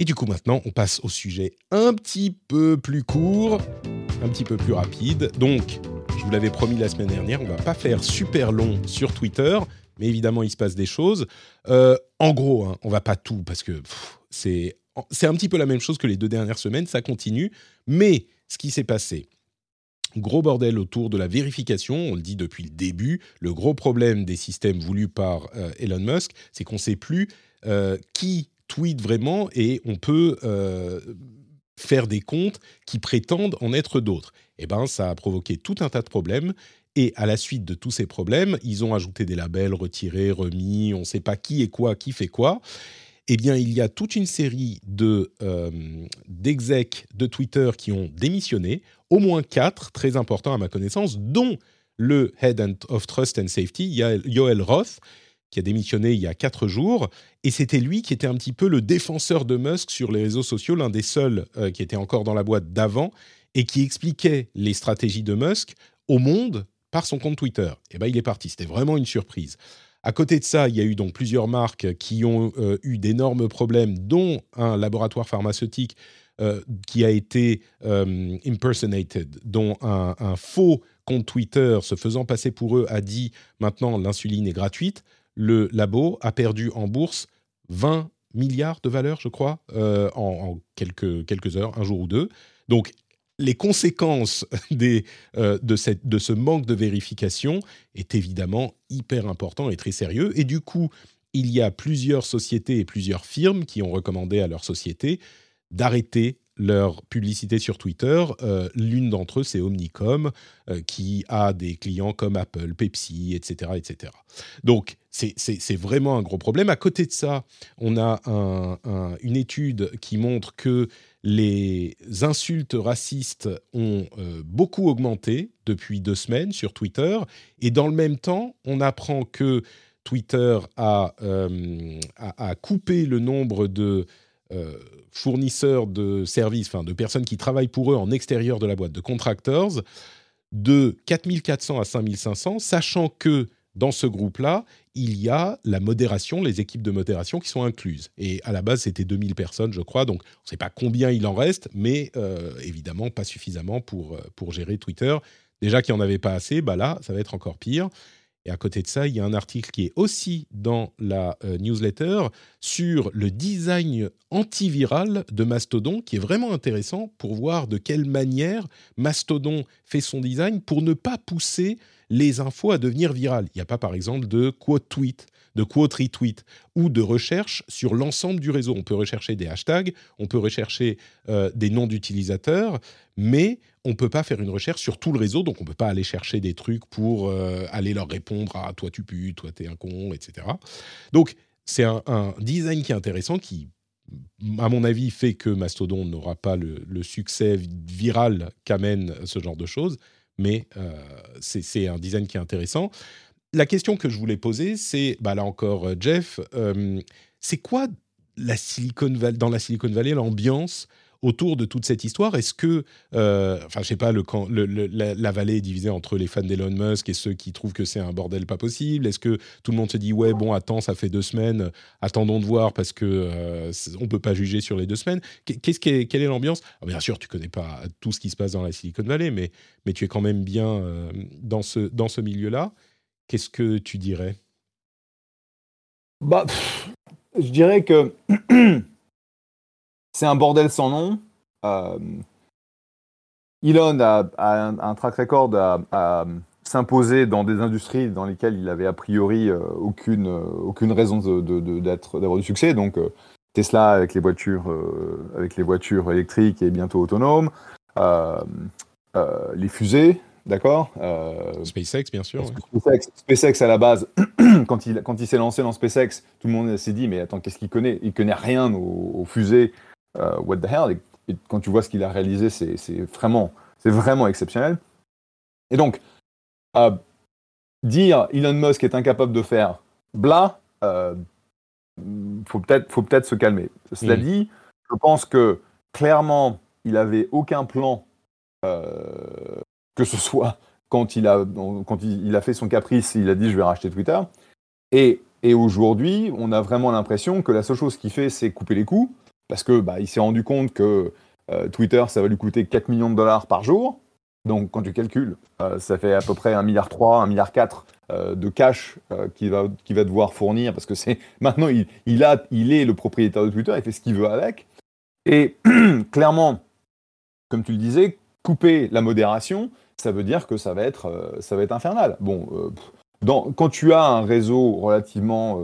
Et du coup, maintenant, on passe au sujet un petit peu plus court, un petit peu plus rapide. Donc, je vous l'avais promis la semaine dernière, on va pas faire super long sur Twitter, mais évidemment, il se passe des choses. Euh, en gros, hein, on va pas tout parce que c'est un petit peu la même chose que les deux dernières semaines, ça continue. Mais ce qui s'est passé, gros bordel autour de la vérification, on le dit depuis le début, le gros problème des systèmes voulus par euh, Elon Musk, c'est qu'on ne sait plus euh, qui tweet vraiment et on peut euh, faire des comptes qui prétendent en être d'autres. Eh ben, ça a provoqué tout un tas de problèmes. Et à la suite de tous ces problèmes, ils ont ajouté des labels, retirés, remis, on ne sait pas qui et quoi, qui fait quoi. Eh bien, il y a toute une série de euh, d'execs de Twitter qui ont démissionné, au moins quatre, très importants à ma connaissance, dont le Head of Trust and Safety, Yoel Roth, qui a démissionné il y a quatre jours, et c'était lui qui était un petit peu le défenseur de Musk sur les réseaux sociaux, l'un des seuls euh, qui était encore dans la boîte d'avant, et qui expliquait les stratégies de Musk au monde par son compte Twitter. Et ben, il est parti. C'était vraiment une surprise. À côté de ça, il y a eu donc plusieurs marques qui ont euh, eu d'énormes problèmes, dont un laboratoire pharmaceutique euh, qui a été euh, impersonated, dont un, faux compte Twitter se faisant passer pour eux a dit maintenant l'insuline est gratuite. Le labo a perdu en bourse 20 milliards de valeur, je crois, en, en quelques, heures, un jour ou deux. Donc les conséquences *laughs* euh, de, de, ce manque de vérification est évidemment hyper important et très sérieux. Et du coup, il y a plusieurs sociétés et plusieurs firmes qui ont recommandé à leurs sociétés d'arrêter leur publicité sur Twitter. Euh, L'une d'entre eux, c'est Omnicom, euh, qui a des clients comme Apple, Pepsi, etc. etc. Donc, c'est vraiment un gros problème. À côté de ça, on a un, un, une étude qui montre que les insultes racistes ont euh, beaucoup augmenté depuis deux semaines sur Twitter. Et dans le même temps, on apprend que Twitter a, euh, coupé le nombre de euh, fournisseurs de services, enfin de personnes qui travaillent pour eux en extérieur de la boîte, de contractors, de 4400 à 5500, sachant que dans ce groupe-là, il y a la modération, les équipes de modération qui sont incluses. Et à la base, c'était 2000 personnes, je crois, donc on ne sait pas combien il en reste, mais euh, évidemment pas suffisamment pour, pour gérer Twitter. Déjà qu'il n'y en avait pas assez, bah là, ça va être encore pire. Et à côté de ça, il y a un article qui est aussi dans la euh, newsletter sur le design antiviral de Mastodon, qui est vraiment intéressant pour voir de quelle manière Mastodon fait son design pour ne pas pousser les infos à devenir virales. Il n'y a pas, par exemple, de quote tweet, de quote retweet ou de recherche sur l'ensemble du réseau. On peut rechercher des hashtags, on peut rechercher euh, des noms d'utilisateurs, mais on ne peut pas faire une recherche sur tout le réseau, donc on ne peut pas aller chercher des trucs pour euh, aller leur répondre à toi tu pues, toi t'es un con, etc. Donc c'est un, design qui est intéressant, qui à mon avis, fait que Mastodon n'aura pas le succès viral qu'amène ce genre de choses, mais euh, c'est un design qui est intéressant. La question que je voulais poser, c'est, bah là encore, euh, Jeff, euh, c'est quoi la Silicon Valley, dans la Silicon Valley l'ambiance autour de toute cette histoire. Est-ce que, euh, enfin, je sais pas, le, la, vallée est divisée entre les fans d'Elon Musk et ceux qui trouvent que c'est un bordel pas possible? Est-ce que tout le monde se dit, ouais, bon, attends, ça fait deux semaines, attendons de voir parce que euh, on peut pas juger sur les deux semaines. Qu'est-ce Quelle est l'ambiance? Bien sûr, tu connais pas tout ce qui se passe dans la Silicon Valley, mais, mais tu es quand même bien euh, dans ce, dans ce milieu-là. Qu'est-ce que tu dirais? Bah, je dirais que *clears throat* c'est un bordel sans nom. Euh, Elon a, a un, un track record à, à s'imposer dans des industries dans lesquelles il avait a priori euh, aucune, euh, aucune raison de- de- de- d'être- d'avoir du succès. Donc euh, Tesla avec les voitures, avec les voitures électriques et bientôt autonomes, les fusées, d'accord. SpaceX, bien sûr. ouais. SpaceX, SpaceX, à la base, *clears throat* quand il, quand il s'est lancé dans SpaceX, tout le monde s'est dit mais attends qu'est-ce qu'il connaît? Il connaît rien aux, aux fusées. Euh, what the hell et, et quand tu vois ce qu'il a réalisé, c'est c'est vraiment, c'est vraiment exceptionnel. Et donc dire Elon Musk est incapable de faire bla, euh, faut peut-être, faut peut-être se calmer. Cela Mhm. dit, je pense que clairement, il avait aucun plan euh, que ce soit quand il a, quand il, il a fait son caprice, il a dit je vais racheter Twitter. Et, et aujourd'hui, on a vraiment l'impression que la seule chose qu'il fait, c'est couper les coûts, parce que bah, il s'est rendu compte que euh, Twitter, ça va lui coûter 4 millions de dollars par jour. Donc quand tu calcules, euh, ça fait à peu près 1,3 milliard, 1,4 milliard euh, de cash euh, qu'il va, qu'il va devoir fournir, parce que c'est *laughs* maintenant, il, il, a, il est le propriétaire de Twitter, il fait ce qu'il veut avec. Et *clears throat* clairement, comme tu le disais, couper la modération, ça veut dire que ça va être, ça va être infernal. Bon, quand tu as un réseau relativement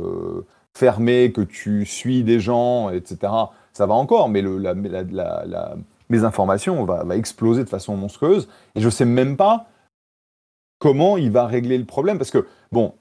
fermé, que tu suis des gens, etc., ça va encore, mais le, la, la, la, la mésinformation va, va exploser de façon monstrueuse. Et je ne sais même pas comment il va régler le problème, parce que, bon,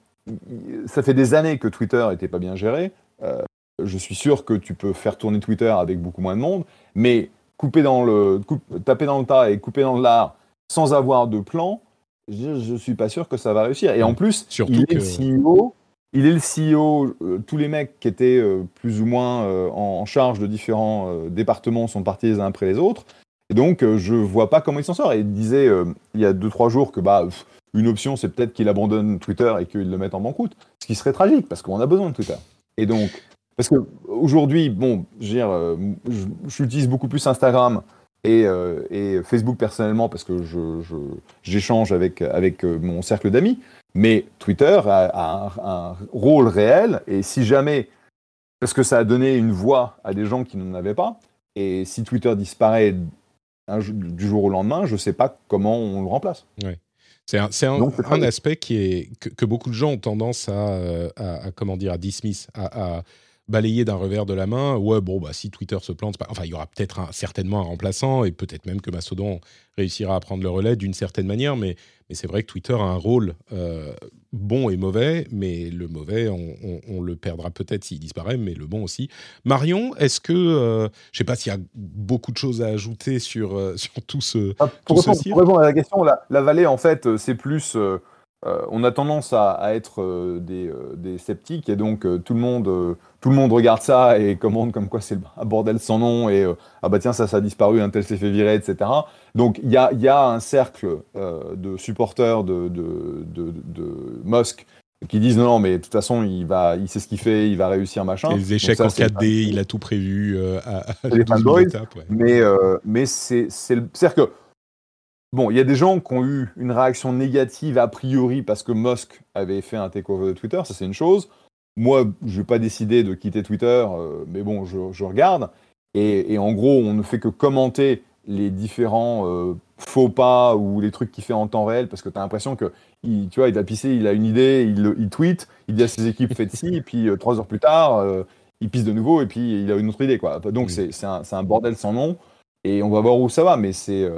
ça fait des années que Twitter n'était pas bien géré. Euh, je suis sûr que tu peux faire tourner Twitter avec beaucoup moins de monde, mais couper dans le, coup- taper dans le tas et couper dans le lard sans avoir de plan, je ne suis pas sûr que ça va réussir. Et en plus, Surtout il est que- CEO. Il est le CEO. euh, tous les mecs qui étaient euh, plus ou moins euh, en, charge de différents départements sont partis les uns après les autres. Et donc, je vois pas comment il s'en sort. Et il disait il y a 2-3 jours que bah, une option, c'est peut-être qu'il abandonne Twitter et qu'il le mette en banqueroute. Ce qui serait tragique, parce qu'on a besoin de Twitter. Et donc, parce que aujourd'hui, bon, j'utilise beaucoup plus Instagram et, Facebook personnellement parce que je- je- j'échange avec, avec mon cercle d'amis. Mais Twitter a, a un, un rôle réel et si jamais, parce que ça a donné une voix à des gens qui n'en avaient pas, et si Twitter disparaît un du jour au lendemain, je ne sais pas comment on le remplace. C'est un, c'est un- Donc, aspect qui est, que, que beaucoup de gens ont tendance à, euh, à, à, comment dire, à dismiss, à, à balayer d'un revers de la main. Ouais, bon, bah, si Twitter se plante, pas- enfin, il y aura peut-être un- certainement un remplaçant et peut-être même que Mastodon réussira à prendre le relais d'une certaine manière, mais, mais c'est vrai que Twitter a un rôle euh, bon et mauvais, mais le mauvais, on, on- on le perdra peut-être s'il disparaît, mais le bon aussi. Marion, est-ce que, euh, je sais pas s'il y a beaucoup de choses à ajouter sur, euh, *laughs* sur tout ce, Ah, tout Pour répondre, ceci pour répondre à la question, la, la vallée, en fait, c'est plus. on a tendance à, à être des, des sceptiques et donc tout, le monde, tout le monde regarde ça et commande comme quoi c'est un bordel sans nom et euh, ah bah tiens, ça, ça a disparu, un tel s'est fait virer, etc. Donc il y a, y a un cercle euh, de supporters de, de, de, de Musk qui disent non, non, mais de toute façon, il, va, il sait ce qu'il fait, il va réussir, machin. Les échecs ça, en c'est- 4D, il a tout prévu euh, à, à les 12 000 fanboys. ouais. Mais, euh, mais c'est c'est le- c'est-à-dire que bon, il y a des gens qui ont eu une réaction négative a priori parce que Musk avait fait un takeover de Twitter, ça c'est une chose. Moi, je n'ai pas décidé de quitter Twitter, euh, mais bon, je, je regarde. Et, et, en gros, on ne fait que commenter les différents euh, faux pas ou les trucs qu'il fait en temps réel parce que tu as l'impression que il, tu vois, il a pissé, il a une idée, il, il tweet, il dit à ses équipes faites ci, et *laughs* puis euh, trois heures plus tard, il pisse de nouveau et puis il a une autre idée. Quoi. Donc Mm. c'est un, un bordel sans nom et on va voir où ça va, mais c'est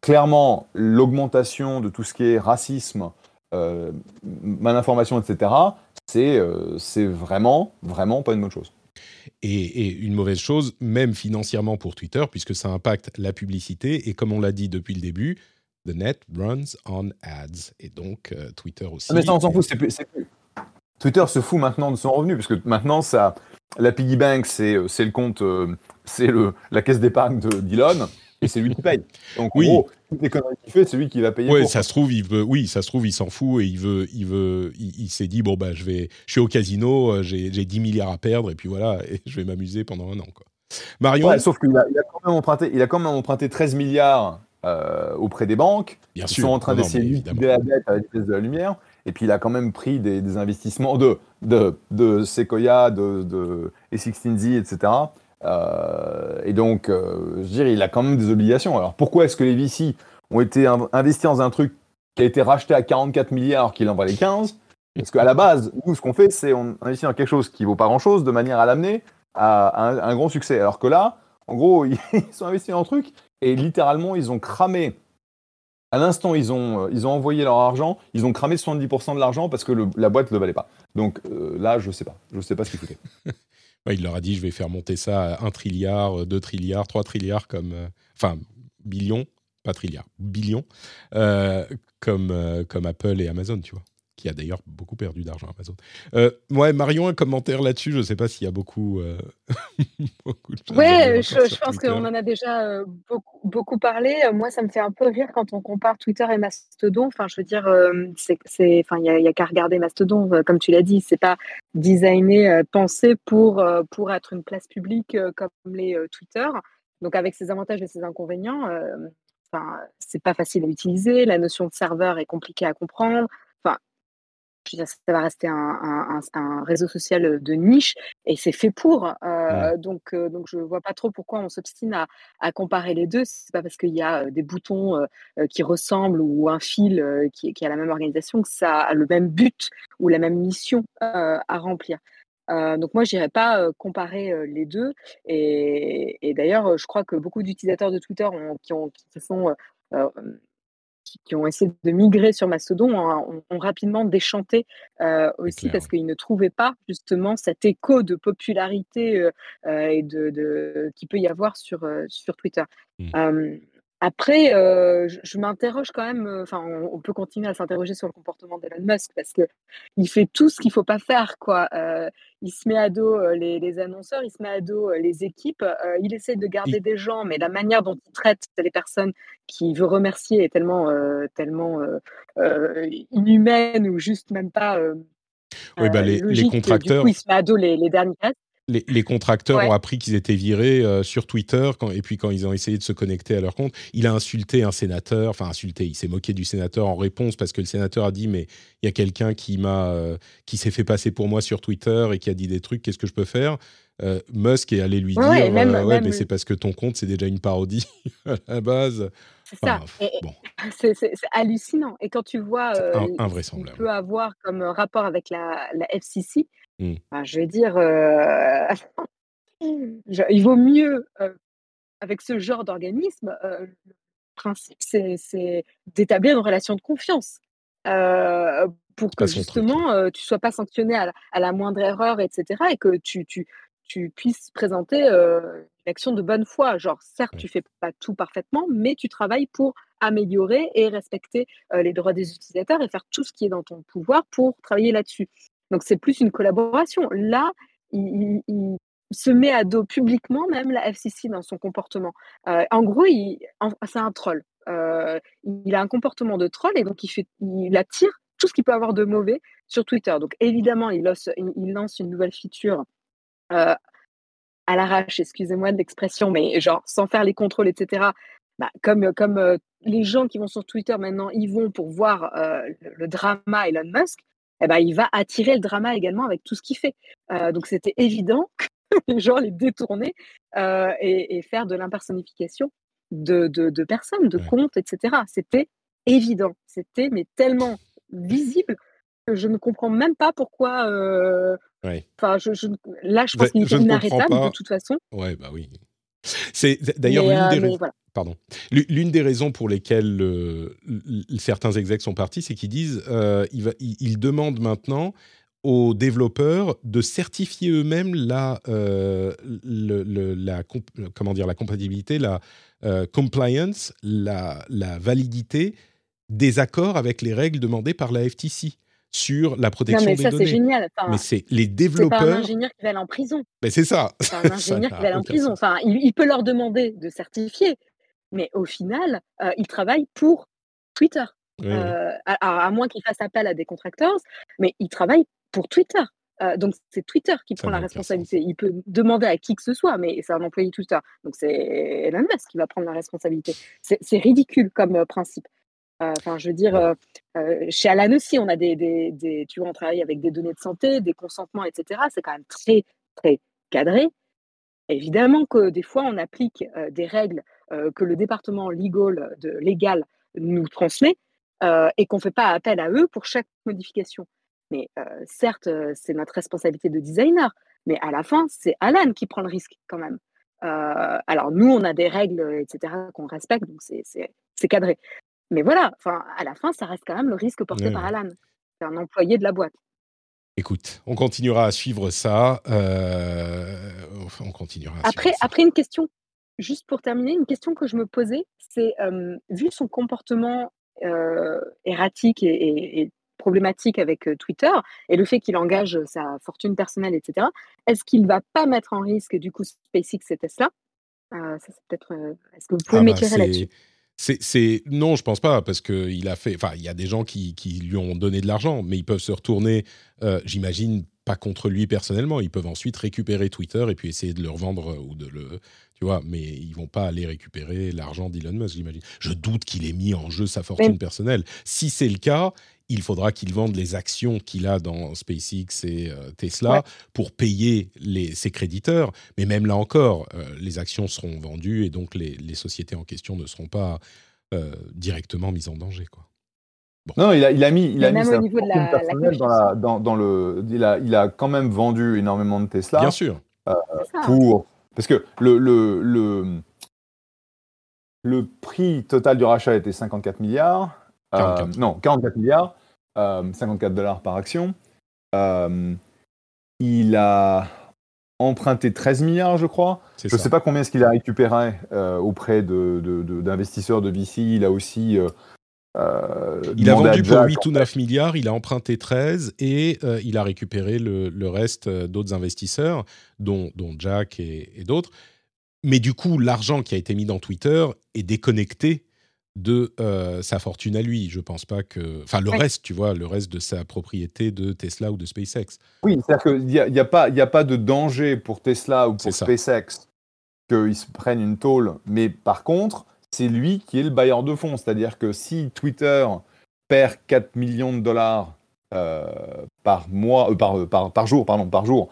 clairement l'augmentation de tout ce qui est racisme, malinformation, etc. C'est euh, vraiment, vraiment pas une bonne chose. et, et une mauvaise chose, même financièrement pour Twitter, puisque ça impacte la publicité. Et comme on l'a dit depuis le début, the net runs on ads. Et donc, euh, Twitter aussi. Ah, mais ça, on s'en fout. c'est plus- c'est plus- Twitter se fout maintenant de son revenu, parce que maintenant, ça, la piggy bank, c'est euh, le compte, euh, c'est la caisse d'épargne de Dylan, et c'est lui qui paye. Donc, Oui. gros, toutes les conneries qu'il fait, c'est lui qui va payer. Ouais, pour. ça se trouve, il veut, oui, ça se trouve, il s'en fout et il veut, il veut, il, il s'est dit bon bah je vais, je suis au casino, euh, j'ai, j'ai 10 milliards à perdre et puis voilà, *laughs* et je vais m'amuser pendant un an quoi. Marion, Ouais, sauf qu'il a, il a quand même emprunté, il a quand même emprunté 13 milliards euh, auprès des banques. bien Ils sûr, sont en train d'essayer de liquider la dette à la vitesse de la lumière. Et puis, il a quand même pris des, des investissements de, de, de Sequoia, de, de A16Z, etc. Euh, et donc, euh, je dirais, il a quand même des obligations. Alors, pourquoi est-ce que les VC ont été in- investis dans un truc qui a été racheté à 44 milliards qu'il en valait 15 Parce qu'à la base, nous, ce qu'on fait, c'est on investit dans quelque chose qui vaut pas grand-chose de manière à l'amener à un, à gros succès. Alors que là, en gros, *laughs* ils sont investis dans un truc et littéralement, ils ont cramé à l'instant, ils ont, euh, ils ont envoyé leur argent, ils ont cramé 70% de l'argent parce que la boîte ne valait pas. Donc euh, là, je sais pas. Je sais pas ce qu'ils foutaient. *laughs* Il leur a dit je vais faire monter ça à 1 trilliard, 2 trilliards, 3 trilliards comme, euh, enfin billions, pas trilliards, billions, euh, euh, comme Apple et Amazon, tu vois, qui a d'ailleurs beaucoup perdu d'argent Amazon. Euh, ouais, Marion, un commentaire là-dessus. Je sais pas s'il y a beaucoup, euh, *laughs* beaucoup de choses Ouais, je, pense qu'on en a déjà euh, beaucoup, beaucoup parlé. Euh, Moi, ça me fait un peu rire quand on compare Twitter et Mastodon. Enfin, je veux dire, c'est, enfin, il y a, y a qu'à regarder Mastodon, comme tu l'as dit, c'est pas designé, pensé pour pour être une place publique comme les Twitter. Donc, avec ses avantages et ses inconvénients, enfin, c'est pas facile à utiliser. La notion de serveur est compliquée à comprendre. Enfin, je veux dire, ça va rester un, un- un- un réseau social de niche et c'est fait pour. Euh, Donc, euh, donc je vois pas trop pourquoi on s'obstine à, à comparer les deux. C'est pas parce qu'il y a euh, des boutons euh, qui ressemblent ou un fil qui, qui a la même organisation que ça a le même but ou la même mission à remplir. Euh, donc moi, je n'irais pas euh, comparer euh, les deux. Et, et d'ailleurs, je crois que beaucoup d'utilisateurs de Twitter ont- qui, ont, qui se sont qui, qui ont essayé de migrer sur Mastodon ont, ont- ont rapidement déchanté euh, aussi parce qu'ils ne trouvaient pas justement cet écho de popularité euh, euh, et de, de- qu'il peut y avoir sur, sur Twitter. Mm. Après, euh, je, je m'interroge quand même, euh, enfin, on, on peut continuer à s'interroger sur le comportement d'Elon Musk parce que il fait tout ce qu'il faut pas faire, quoi. Euh, il se met à dos les, les annonceurs, il se met à dos les équipes, il essaie de garder Il- des gens, mais la manière dont il traite les personnes qu'il veut remercier est tellement, tellement inhumaine ou juste même pas Oui, bah, les- les que, contracteurs- Du coup, il se met à dos les, les derniers restes. Les, les contracteurs Ouais. ont appris qu'ils étaient virés euh, sur Twitter quand, et puis quand ils ont essayé de se connecter à leur compte, il a insulté un sénateur, enfin insulté, il s'est moqué du sénateur en réponse parce que le sénateur a dit mais il y a quelqu'un qui m'a euh, qui s'est fait passer pour moi sur Twitter et qui a dit des trucs, qu'est-ce que je peux faire? Euh, Musk est allé lui Ouais, dire même- ouais même- mais c'est parce que ton compte c'est déjà une parodie *laughs* à la base. C'est ça. Enfin, bon, *laughs* hallucinant. Et quand tu vois euh, in- ce qu'il peut avoir comme rapport avec la, la FCC, Mm. enfin, je veux dire, euh, *laughs* je- il vaut mieux, euh, avec ce genre d'organisme, euh, le principe, c'est d'établir une relation de confiance. pour que justement tu sois pas sanctionné à la, à la moindre erreur, etc. Et que tu, tu, tu puisses présenter une action de bonne foi. Genre, certes, tu fais pas tout parfaitement, mais tu travailles pour améliorer et respecter les droits des utilisateurs et faire tout ce qui est dans ton pouvoir pour travailler là-dessus. Donc, c'est plus une collaboration. Là, il, se met à dos publiquement même la FCC dans son comportement. Euh, en gros, c'est un troll. Euh, il a un comportement de troll et donc il, fait, il attire tout ce qu'il peut avoir de mauvais sur Twitter. Donc évidemment, il lance, une nouvelle feature euh, à l'arrache, excusez-moi de l'expression, mais genre sans faire les contrôles, etc. Bah, comme les gens qui vont sur Twitter maintenant, ils vont pour voir le drama Elon Musk, eh ben, il va attirer le drama également avec tout ce qu'il fait. Euh, donc c'était évident que les gens les détourner euh, et, et faire de l'impersonnification de, de, de personnes, de Ouais. comptes, etc. C'était évident. C'était mais tellement visible que je ne comprends même pas pourquoi. euh, Ouais. Enfin, je, je- là, je pense qu'il comprends inarrêtable pas. de toute façon. Ouais, bah oui. C'est d'ailleurs l'une euh, des voilà. L'une des raisons pour lesquelles euh, certains execs sont partis, c'est qu'ils disent, euh, ils, demandent maintenant aux développeurs de certifier eux-mêmes la, euh, le- le- la, comment dire, la compatibilité, la compliance, la, la validité des accords avec les règles demandées par la FTC sur la Non, protection mais des ça, c'est données. génial. Enfin, Mais c'est les c'est pas un développeurs. ingénieur qui va aller en prison. Mais c'est ça. C'est un *laughs* ingénieur qui va aller en prison. sens. Enfin, il, il peut leur demander de certifier, mais au final, euh, il travaille pour Twitter. Euh, à, à moins qu'il fasse appel à des contractors, mais il travaille pour Twitter. Euh, donc c'est Twitter qui Ça prend la responsabilité. Il peut demander à qui que ce soit, mais c'est un employé Twitter. Donc c'est Elon Musk qui va prendre la responsabilité. C'est c'est ridicule comme euh, principe. Euh, Enfin, je veux dire, euh, euh, chez Alan aussi, on a des, tu vois, on travaille avec des données de santé, des consentements, etc. C'est quand même très, très cadré. Évidemment que des fois, on applique des règles que le département légal nous transmet et qu'on ne fait pas appel à eux pour chaque modification. Mais certes, c'est notre responsabilité de designer, mais à la fin, c'est Alan qui prend le risque quand même. Alors nous, on a des règles, etc., qu'on respecte, donc c'est cadré. Mais voilà, à la fin, ça reste quand même le risque porté par. Alan. C'est un employé de la boîte. Écoute, on continuera à suivre ça. euh, on continuera. À Après, suivre ça. après, une question, juste pour terminer, une question que je me posais, c'est euh, vu son comportement euh, erratique et, et- et problématique avec Twitter et le fait qu'il engage sa fortune personnelle, etc., est-ce qu'il va pas mettre en risque du coup SpaceX et Tesla? Euh, Ça, c'est peut-être. est-ce que vous pouvez Ah bah, m'éclairer là-dessus? C'est, non, je pense pas parce que il a fait. Enfin, il y a des gens qui, qui lui ont donné de l'argent, mais ils peuvent se retourner. euh, j'imagine pas contre lui personnellement. Ils peuvent ensuite récupérer Twitter et puis essayer de le revendre euh, ou de le. Tu vois, mais ils vont pas aller récupérer l'argent d'Elon Musk, j'imagine. Je doute qu'il ait mis en jeu sa fortune Mais- personnelle. Si c'est le cas, il faudra qu'il vende les actions qu'il a dans SpaceX et euh, Tesla Ouais. pour payer les, ses créditeurs. Mais même là encore, euh, les actions seront vendues et donc les, les sociétés en question ne seront pas euh, directement mises en danger. Quoi. Non, il a, il a mis, il a mis même au sa niveau de fortune la- la personnelle dans, la, dans, dans le. Il a, il a quand même vendu énormément de Tesla Bien sûr. Pour. Parce que le, le, le, le prix total du rachat était 54 milliards. Euh, 44. non, 44 milliards. euh, 54 dollars par action. Euh, il a emprunté 13 milliards, je crois. Je ne sais pas combien est-ce qu'il a récupéré euh, auprès de, de- de- d'investisseurs de VC. Il a aussi. euh, euh, Il a vendu pour Jack, 8 ou 9 milliards, il a emprunté 13 et euh, il a récupéré le, le reste euh, d'autres investisseurs, dont, dont Jack et, et d'autres. Mais du coup, l'argent qui a été mis dans Twitter est déconnecté de euh, sa fortune à lui. Je pense pas que. Enfin, le reste, tu vois, le reste de sa propriété de Tesla ou de SpaceX. Oui, c'est-à-dire qu'il n'y a, il y a, pas- il y a pas de danger pour Tesla ou pour. SpaceX qu'ils se prennent une tôle, mais par contre, c'est lui qui est le bailleur de fonds. C'est-à-dire que si Twitter perd 4 millions de dollars euh, par mois, euh, par, par, par jour, pardon, par jour,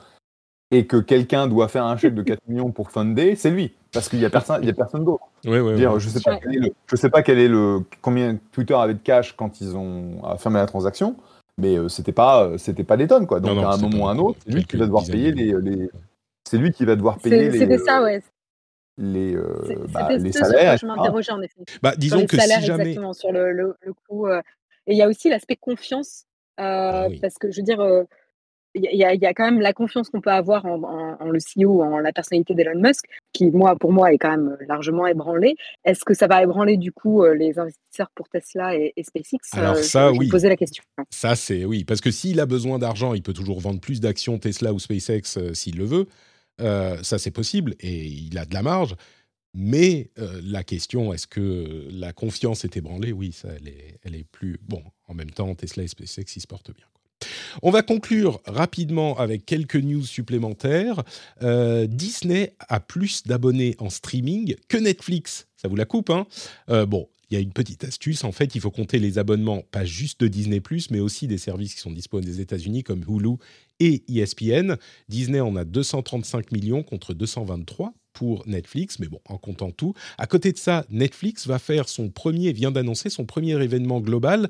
et que quelqu'un doit faire un chèque de 4 millions pour funder, c'est lui, parce qu'il n'y a personne, il y a personne d'autre. Veux dire, ouais. Je sais pas quel est le, je sais pas quel est le combien Twitter avait de cash quand ils ont euh, fermé la transaction, mais euh, c'était pas euh, c'était pas des tonnes quoi. Donc Non, non, à un moment ou à un autre, c'est lui qui va devoir payer les, les- c'est lui qui va devoir payer les C'était euh, ça, ouais. les, euh, C'est- bah, les ce sur salaires. quoi je m'interrogeais en effet. Bah, Sur disons les que salaires, si jamais. exactement, sur le, le, le coût. euh, Et il y a aussi l'aspect confiance, euh, Ah oui. parce que je veux dire, euh, il y, a- y quand même la confiance qu'on peut avoir en, en- en le CEO, en la personnalité d'Elon Musk, qui, moi, pour moi, est quand même largement ébranlée. Est-ce que ça va ébranler, du coup, euh, les investisseurs pour Tesla et, et SpaceX? Alors Euh, ça, je, je oui. posais la question. Ça, c'est oui, parce que s'il a besoin d'argent, il peut toujours vendre plus d'actions Tesla ou SpaceX euh, s'il le veut. Euh, ça, c'est possible et il a de la marge. Mais euh, la question, est-ce que la confiance est ébranlée? Oui, ça, elle est, elle est plus. Bon, en même temps, Tesla et SpaceX, ils se portent bien. quoi. On va conclure rapidement avec quelques news supplémentaires. Euh, Disney a plus d'abonnés en streaming que Netflix. Ça vous la coupe, hein? Euh, Bon, il y a une petite astuce. En fait, il faut compter les abonnements, pas juste de Disney, mais aussi des services qui sont disponibles des États-Unis comme Hulu et ESPN. Disney en a 235 millions contre 223 pour Netflix, mais bon, en comptant tout. À côté de ça, Netflix va faire son premier, vient d'annoncer son premier événement global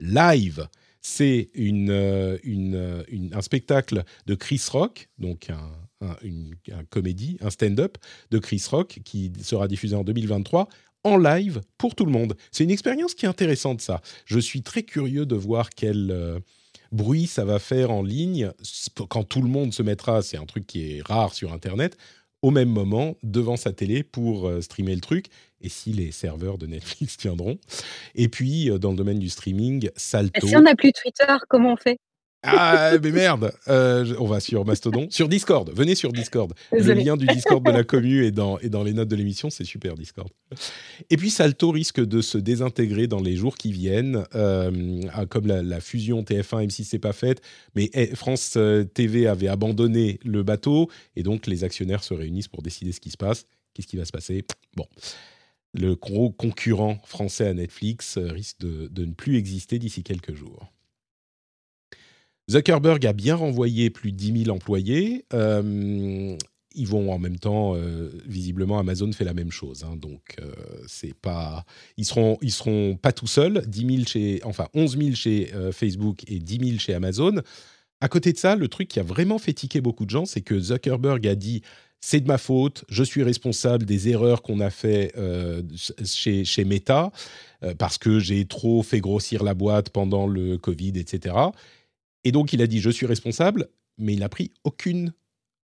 live. C'est euh, une, un spectacle de Chris Rock, donc un, une, comédie, un stand-up de Chris Rock qui sera diffusé en 2023 en live pour tout le monde. C'est une expérience qui est intéressante, ça. Je suis très curieux de voir quel euh, bruit ça va faire en ligne quand tout le monde se mettra, c'est un truc qui est rare sur Internet, au même moment devant sa télé pour euh, streamer le truc, et si les serveurs de Netflix *laughs* tiendront. Et puis, euh, dans le domaine du streaming, Salto... Si on n'a plus Twitter, comment on fait? Ah, mais merde euh, On va sur Mastodon. Sur Discord, venez sur Discord. Le lien du Discord de la commu est dans, est dans les notes de l'émission, c'est super Discord. Et puis Salto risque de se désintégrer dans les jours qui viennent, euh, comme la, fusion TF1 M6 c'est pas faite, mais eh, France TV avait abandonné le bateau, et donc les actionnaires se réunissent pour décider ce qui se passe. Qu'est-ce qui va se passer? Bon. Le gros concurrent français à Netflix risque de, ne plus exister d'ici quelques jours. Zuckerberg a bien renvoyé plus de 10 000 employés. Euh, ils vont en même temps, euh, visiblement, Amazon fait la même chose. Hein. donc, euh, c'est pas, ils seront, ils seront pas tout seuls. 10 chez, enfin, 11 000 chez Facebook et 10 000 chez Amazon. À côté de ça, le truc qui a vraiment fait tiquer beaucoup de gens, c'est que Zuckerberg a dit c'est de ma faute, je suis responsable des erreurs qu'on a fait chez, chez Meta parce que j'ai trop fait grossir la boîte pendant le Covid, etc. Et donc, il a dit Je suis responsable, mais il n'a pris aucune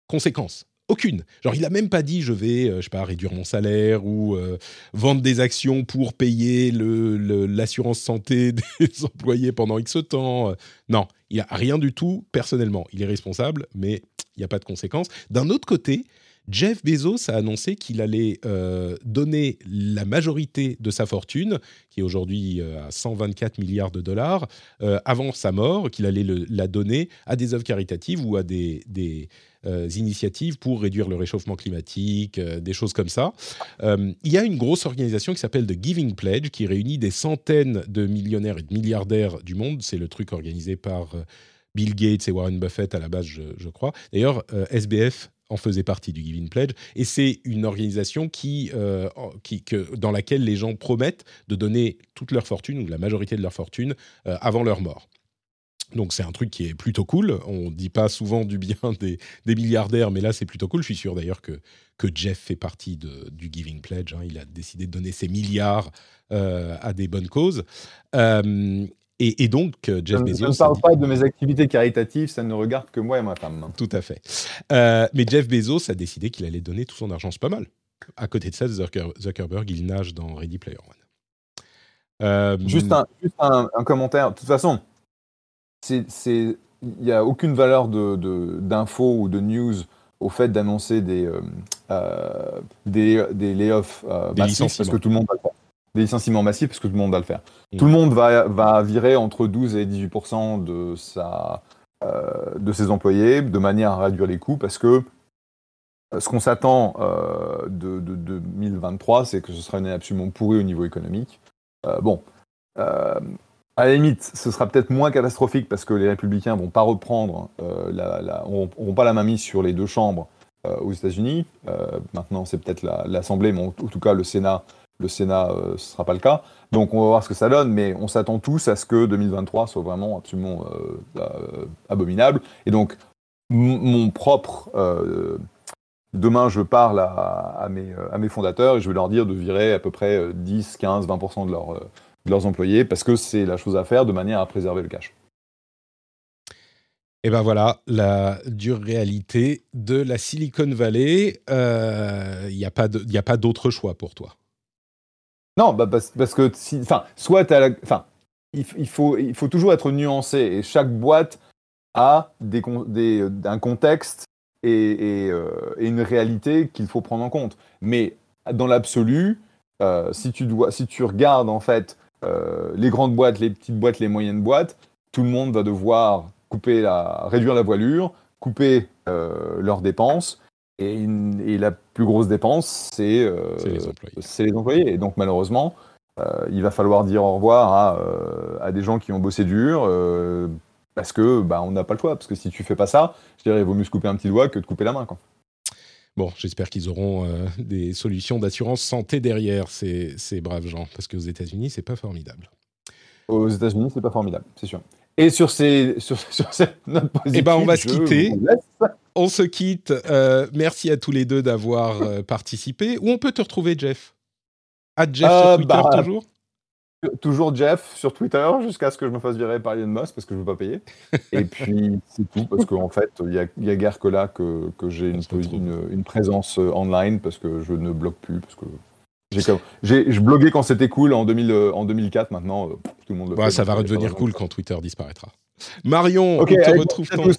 conséquence. Aucune. Genre, il n'a même pas dit je vais, euh, je sais pas, réduire mon salaire ou euh, vendre des actions pour payer l'assurance santé *laughs* des employés pendant X temps. Non, il a rien du tout personnellement. Il est responsable, mais il n'y a pas de conséquences. D'un autre côté, Jeff Bezos a annoncé qu'il allait euh, donner la majorité de sa fortune, qui est aujourd'hui euh, à 124 milliards de dollars, euh, avant sa mort, qu'il allait la donner à des œuvres caritatives ou à des, initiatives pour réduire le réchauffement climatique, des choses comme ça. il y a une grosse organisation qui s'appelle The Giving Pledge, qui réunit des centaines de millionnaires et de milliardaires du monde. C'est le truc organisé par... Bill Gates et Warren Buffett à la base, je crois. D'ailleurs, SBF en faisait partie du Giving Pledge, et c'est une organisation qui, euh, qui que, dans laquelle les gens promettent de donner toute leur fortune, ou la majorité de leur fortune, euh, avant leur mort. Donc c'est un truc qui est plutôt cool. On ne dit pas souvent du bien *laughs* des, milliardaires, mais là c'est plutôt cool. Je suis sûr d'ailleurs que, que Jeff fait partie du Giving Pledge. Hein. Il a décidé de donner ses milliards euh, à des bonnes causes. Et, donc, euh, Jeff Bezos. Je ne parle pas de mes activités caritatives, ça ne regarde que moi et ma femme. Tout à fait. Euh, mais Jeff Bezos a décidé qu'il allait donner tout son argent. C'est pas mal. À côté de ça, Zuckerberg, il nage dans Ready Player One. Euh, juste, un, commentaire. De toute façon, il n'y a aucune valeur d'info de, ou de news au fait d'annoncer des, des, des layoffs parce que tout le monde va le faire des licenciements massifs parce que tout le monde va le faire. Tout le monde va, va virer entre 12 et 18 de, sa, euh, de ses employés de manière à réduire les coûts parce que euh, ce qu'on s'attend euh, de, 2023, c'est que ce sera une année absolument pourrie au niveau économique. bon, à la limite, ce sera peut-être moins catastrophique parce que les républicains vont pas reprendre, la, on, pas la main mise sur les deux chambres aux États-Unis. maintenant, c'est peut-être l'Assemblée, mais en, tout cas, le Sénat le Sénat, euh, ce ne sera pas le cas. Donc on va voir ce que ça donne, mais on s'attend tous à ce que 2023 soit vraiment absolument euh, euh, abominable. Et donc mon propre... demain, je parle à, mes, fondateurs et je vais leur dire de virer à peu près 10, 15, 20% de, de leurs employés parce que c'est la chose à faire de manière à préserver le cash. Et ben voilà, la dure réalité de la Silicon Valley. Il n'y a pas d'autre choix pour toi. Non, bah parce, que, si, soit enfin, il, faut, il faut toujours être nuancé et chaque boîte a des, des, un contexte et, euh, et, une réalité qu'il faut prendre en compte. Mais dans l'absolu, euh, si, tu regardes en fait euh, les grandes boîtes, les petites boîtes, les moyennes boîtes, tout le monde va devoir couper la, réduire la voilure, couper leurs dépenses et, la plus grosse dépense, c'est euh, les, employés. Et donc malheureusement, euh, il va falloir dire au revoir à, euh, à des gens qui ont bossé dur, parce que bah, on n'a pas le choix. Parce que si tu fais pas ça, je dirais, il vaut mieux se couper un petit doigt que de couper la main. Quoi. Bon, j'espère qu'ils auront euh, des solutions d'assurance santé derrière ces, ces braves gens, parce qu'aux États-Unis, c'est pas formidable. Aux États-Unis, c'est pas formidable, c'est sûr. Et sur, ces, sur, *laughs* sur cette note positive, Eh ben, on va se quitter. On se quitte. Euh, merci à tous les deux d'avoir euh, participé. Où on peut te retrouver, Jeff? À Jeff Euh, sur Twitter, bah, toujours? Toujours Jeff sur Twitter jusqu'à ce que je me fasse virer par Elon Musk parce que je veux pas payer. Et *laughs* puis c'est tout parce qu'en fait il y a, y a guère que là que, que j'ai une, une, une présence euh, online parce que je ne blogue plus parce que j'ai j'ai- je bloguais quand c'était cool en 2000 euh, en 2004 maintenant euh, tout le monde le Ouais, fait. Ça va redevenir cool quand Twitter disparaîtra. Marion, où te retrouve-t-on.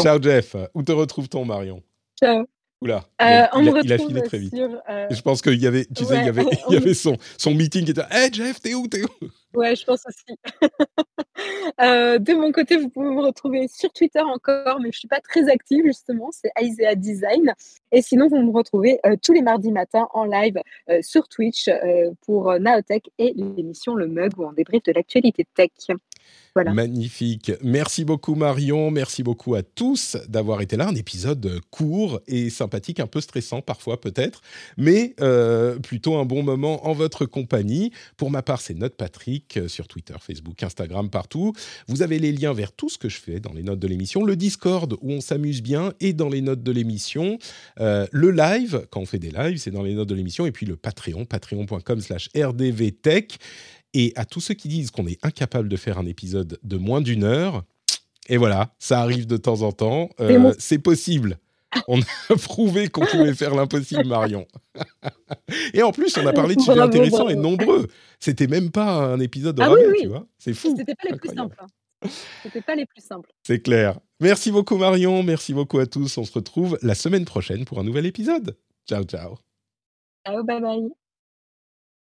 Ciao, Jeff. Où te retrouve-t-on, Marion? Ciao. Oula, il Euh, a, on il a- il a retrouve filé très vite. sur. euh, Je pense qu'il y avait, tu sais, il y avait, *laughs* il on y me- avait son, son meeting qui était Hey Jeff, t'es où, t'es où? Ouais, je pense aussi. *laughs* Euh, de mon côté, vous pouvez me retrouver sur Twitter encore, mais je suis pas très active justement. C'est Isaiah Design. Et sinon, vous me retrouvez tous les mardis matins en live sur Twitch pour Naotech et l'émission Le Mug où on débrief de l'actualité tech. Magnifique. Merci beaucoup Marion, merci beaucoup à tous d'avoir été là. Un épisode court et sympathique, un peu stressant parfois peut-être, mais euh, plutôt un bon moment en votre compagnie. Pour ma part, c'est Note Patrick euh, sur Twitter, Facebook, Instagram, partout. Vous avez les liens vers tout ce que je fais dans les notes de l'émission, le Discord où on s'amuse bien et dans les notes de l'émission, Euh, le live, quand on fait des lives, c'est dans les notes de l'émission, et puis le Patreon, patreon.com slash rdvtech. Et à tous ceux qui disent qu'on est incapable de faire un épisode de moins d'une heure, et voilà, ça arrive de temps en temps, euh, c'est possible. On a *laughs* prouvé qu'on pouvait faire l'impossible, Marion. *laughs* et en plus, on a parlé de sujets intéressants et nombreux. C'était même pas un épisode de Ah oui, tu vois. C'est fou. C'était pas les plus simples. hein. C'était pas les plus simples. C'est clair. Merci beaucoup, Marion. Merci beaucoup à tous. On se retrouve la semaine prochaine pour un nouvel épisode. Ciao, ciao. Ciao, bye bye.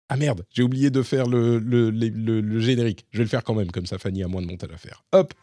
Ah merde, j'ai oublié de faire le, générique. Je vais le faire quand même, comme ça Fanny a moins de montage à faire. Hop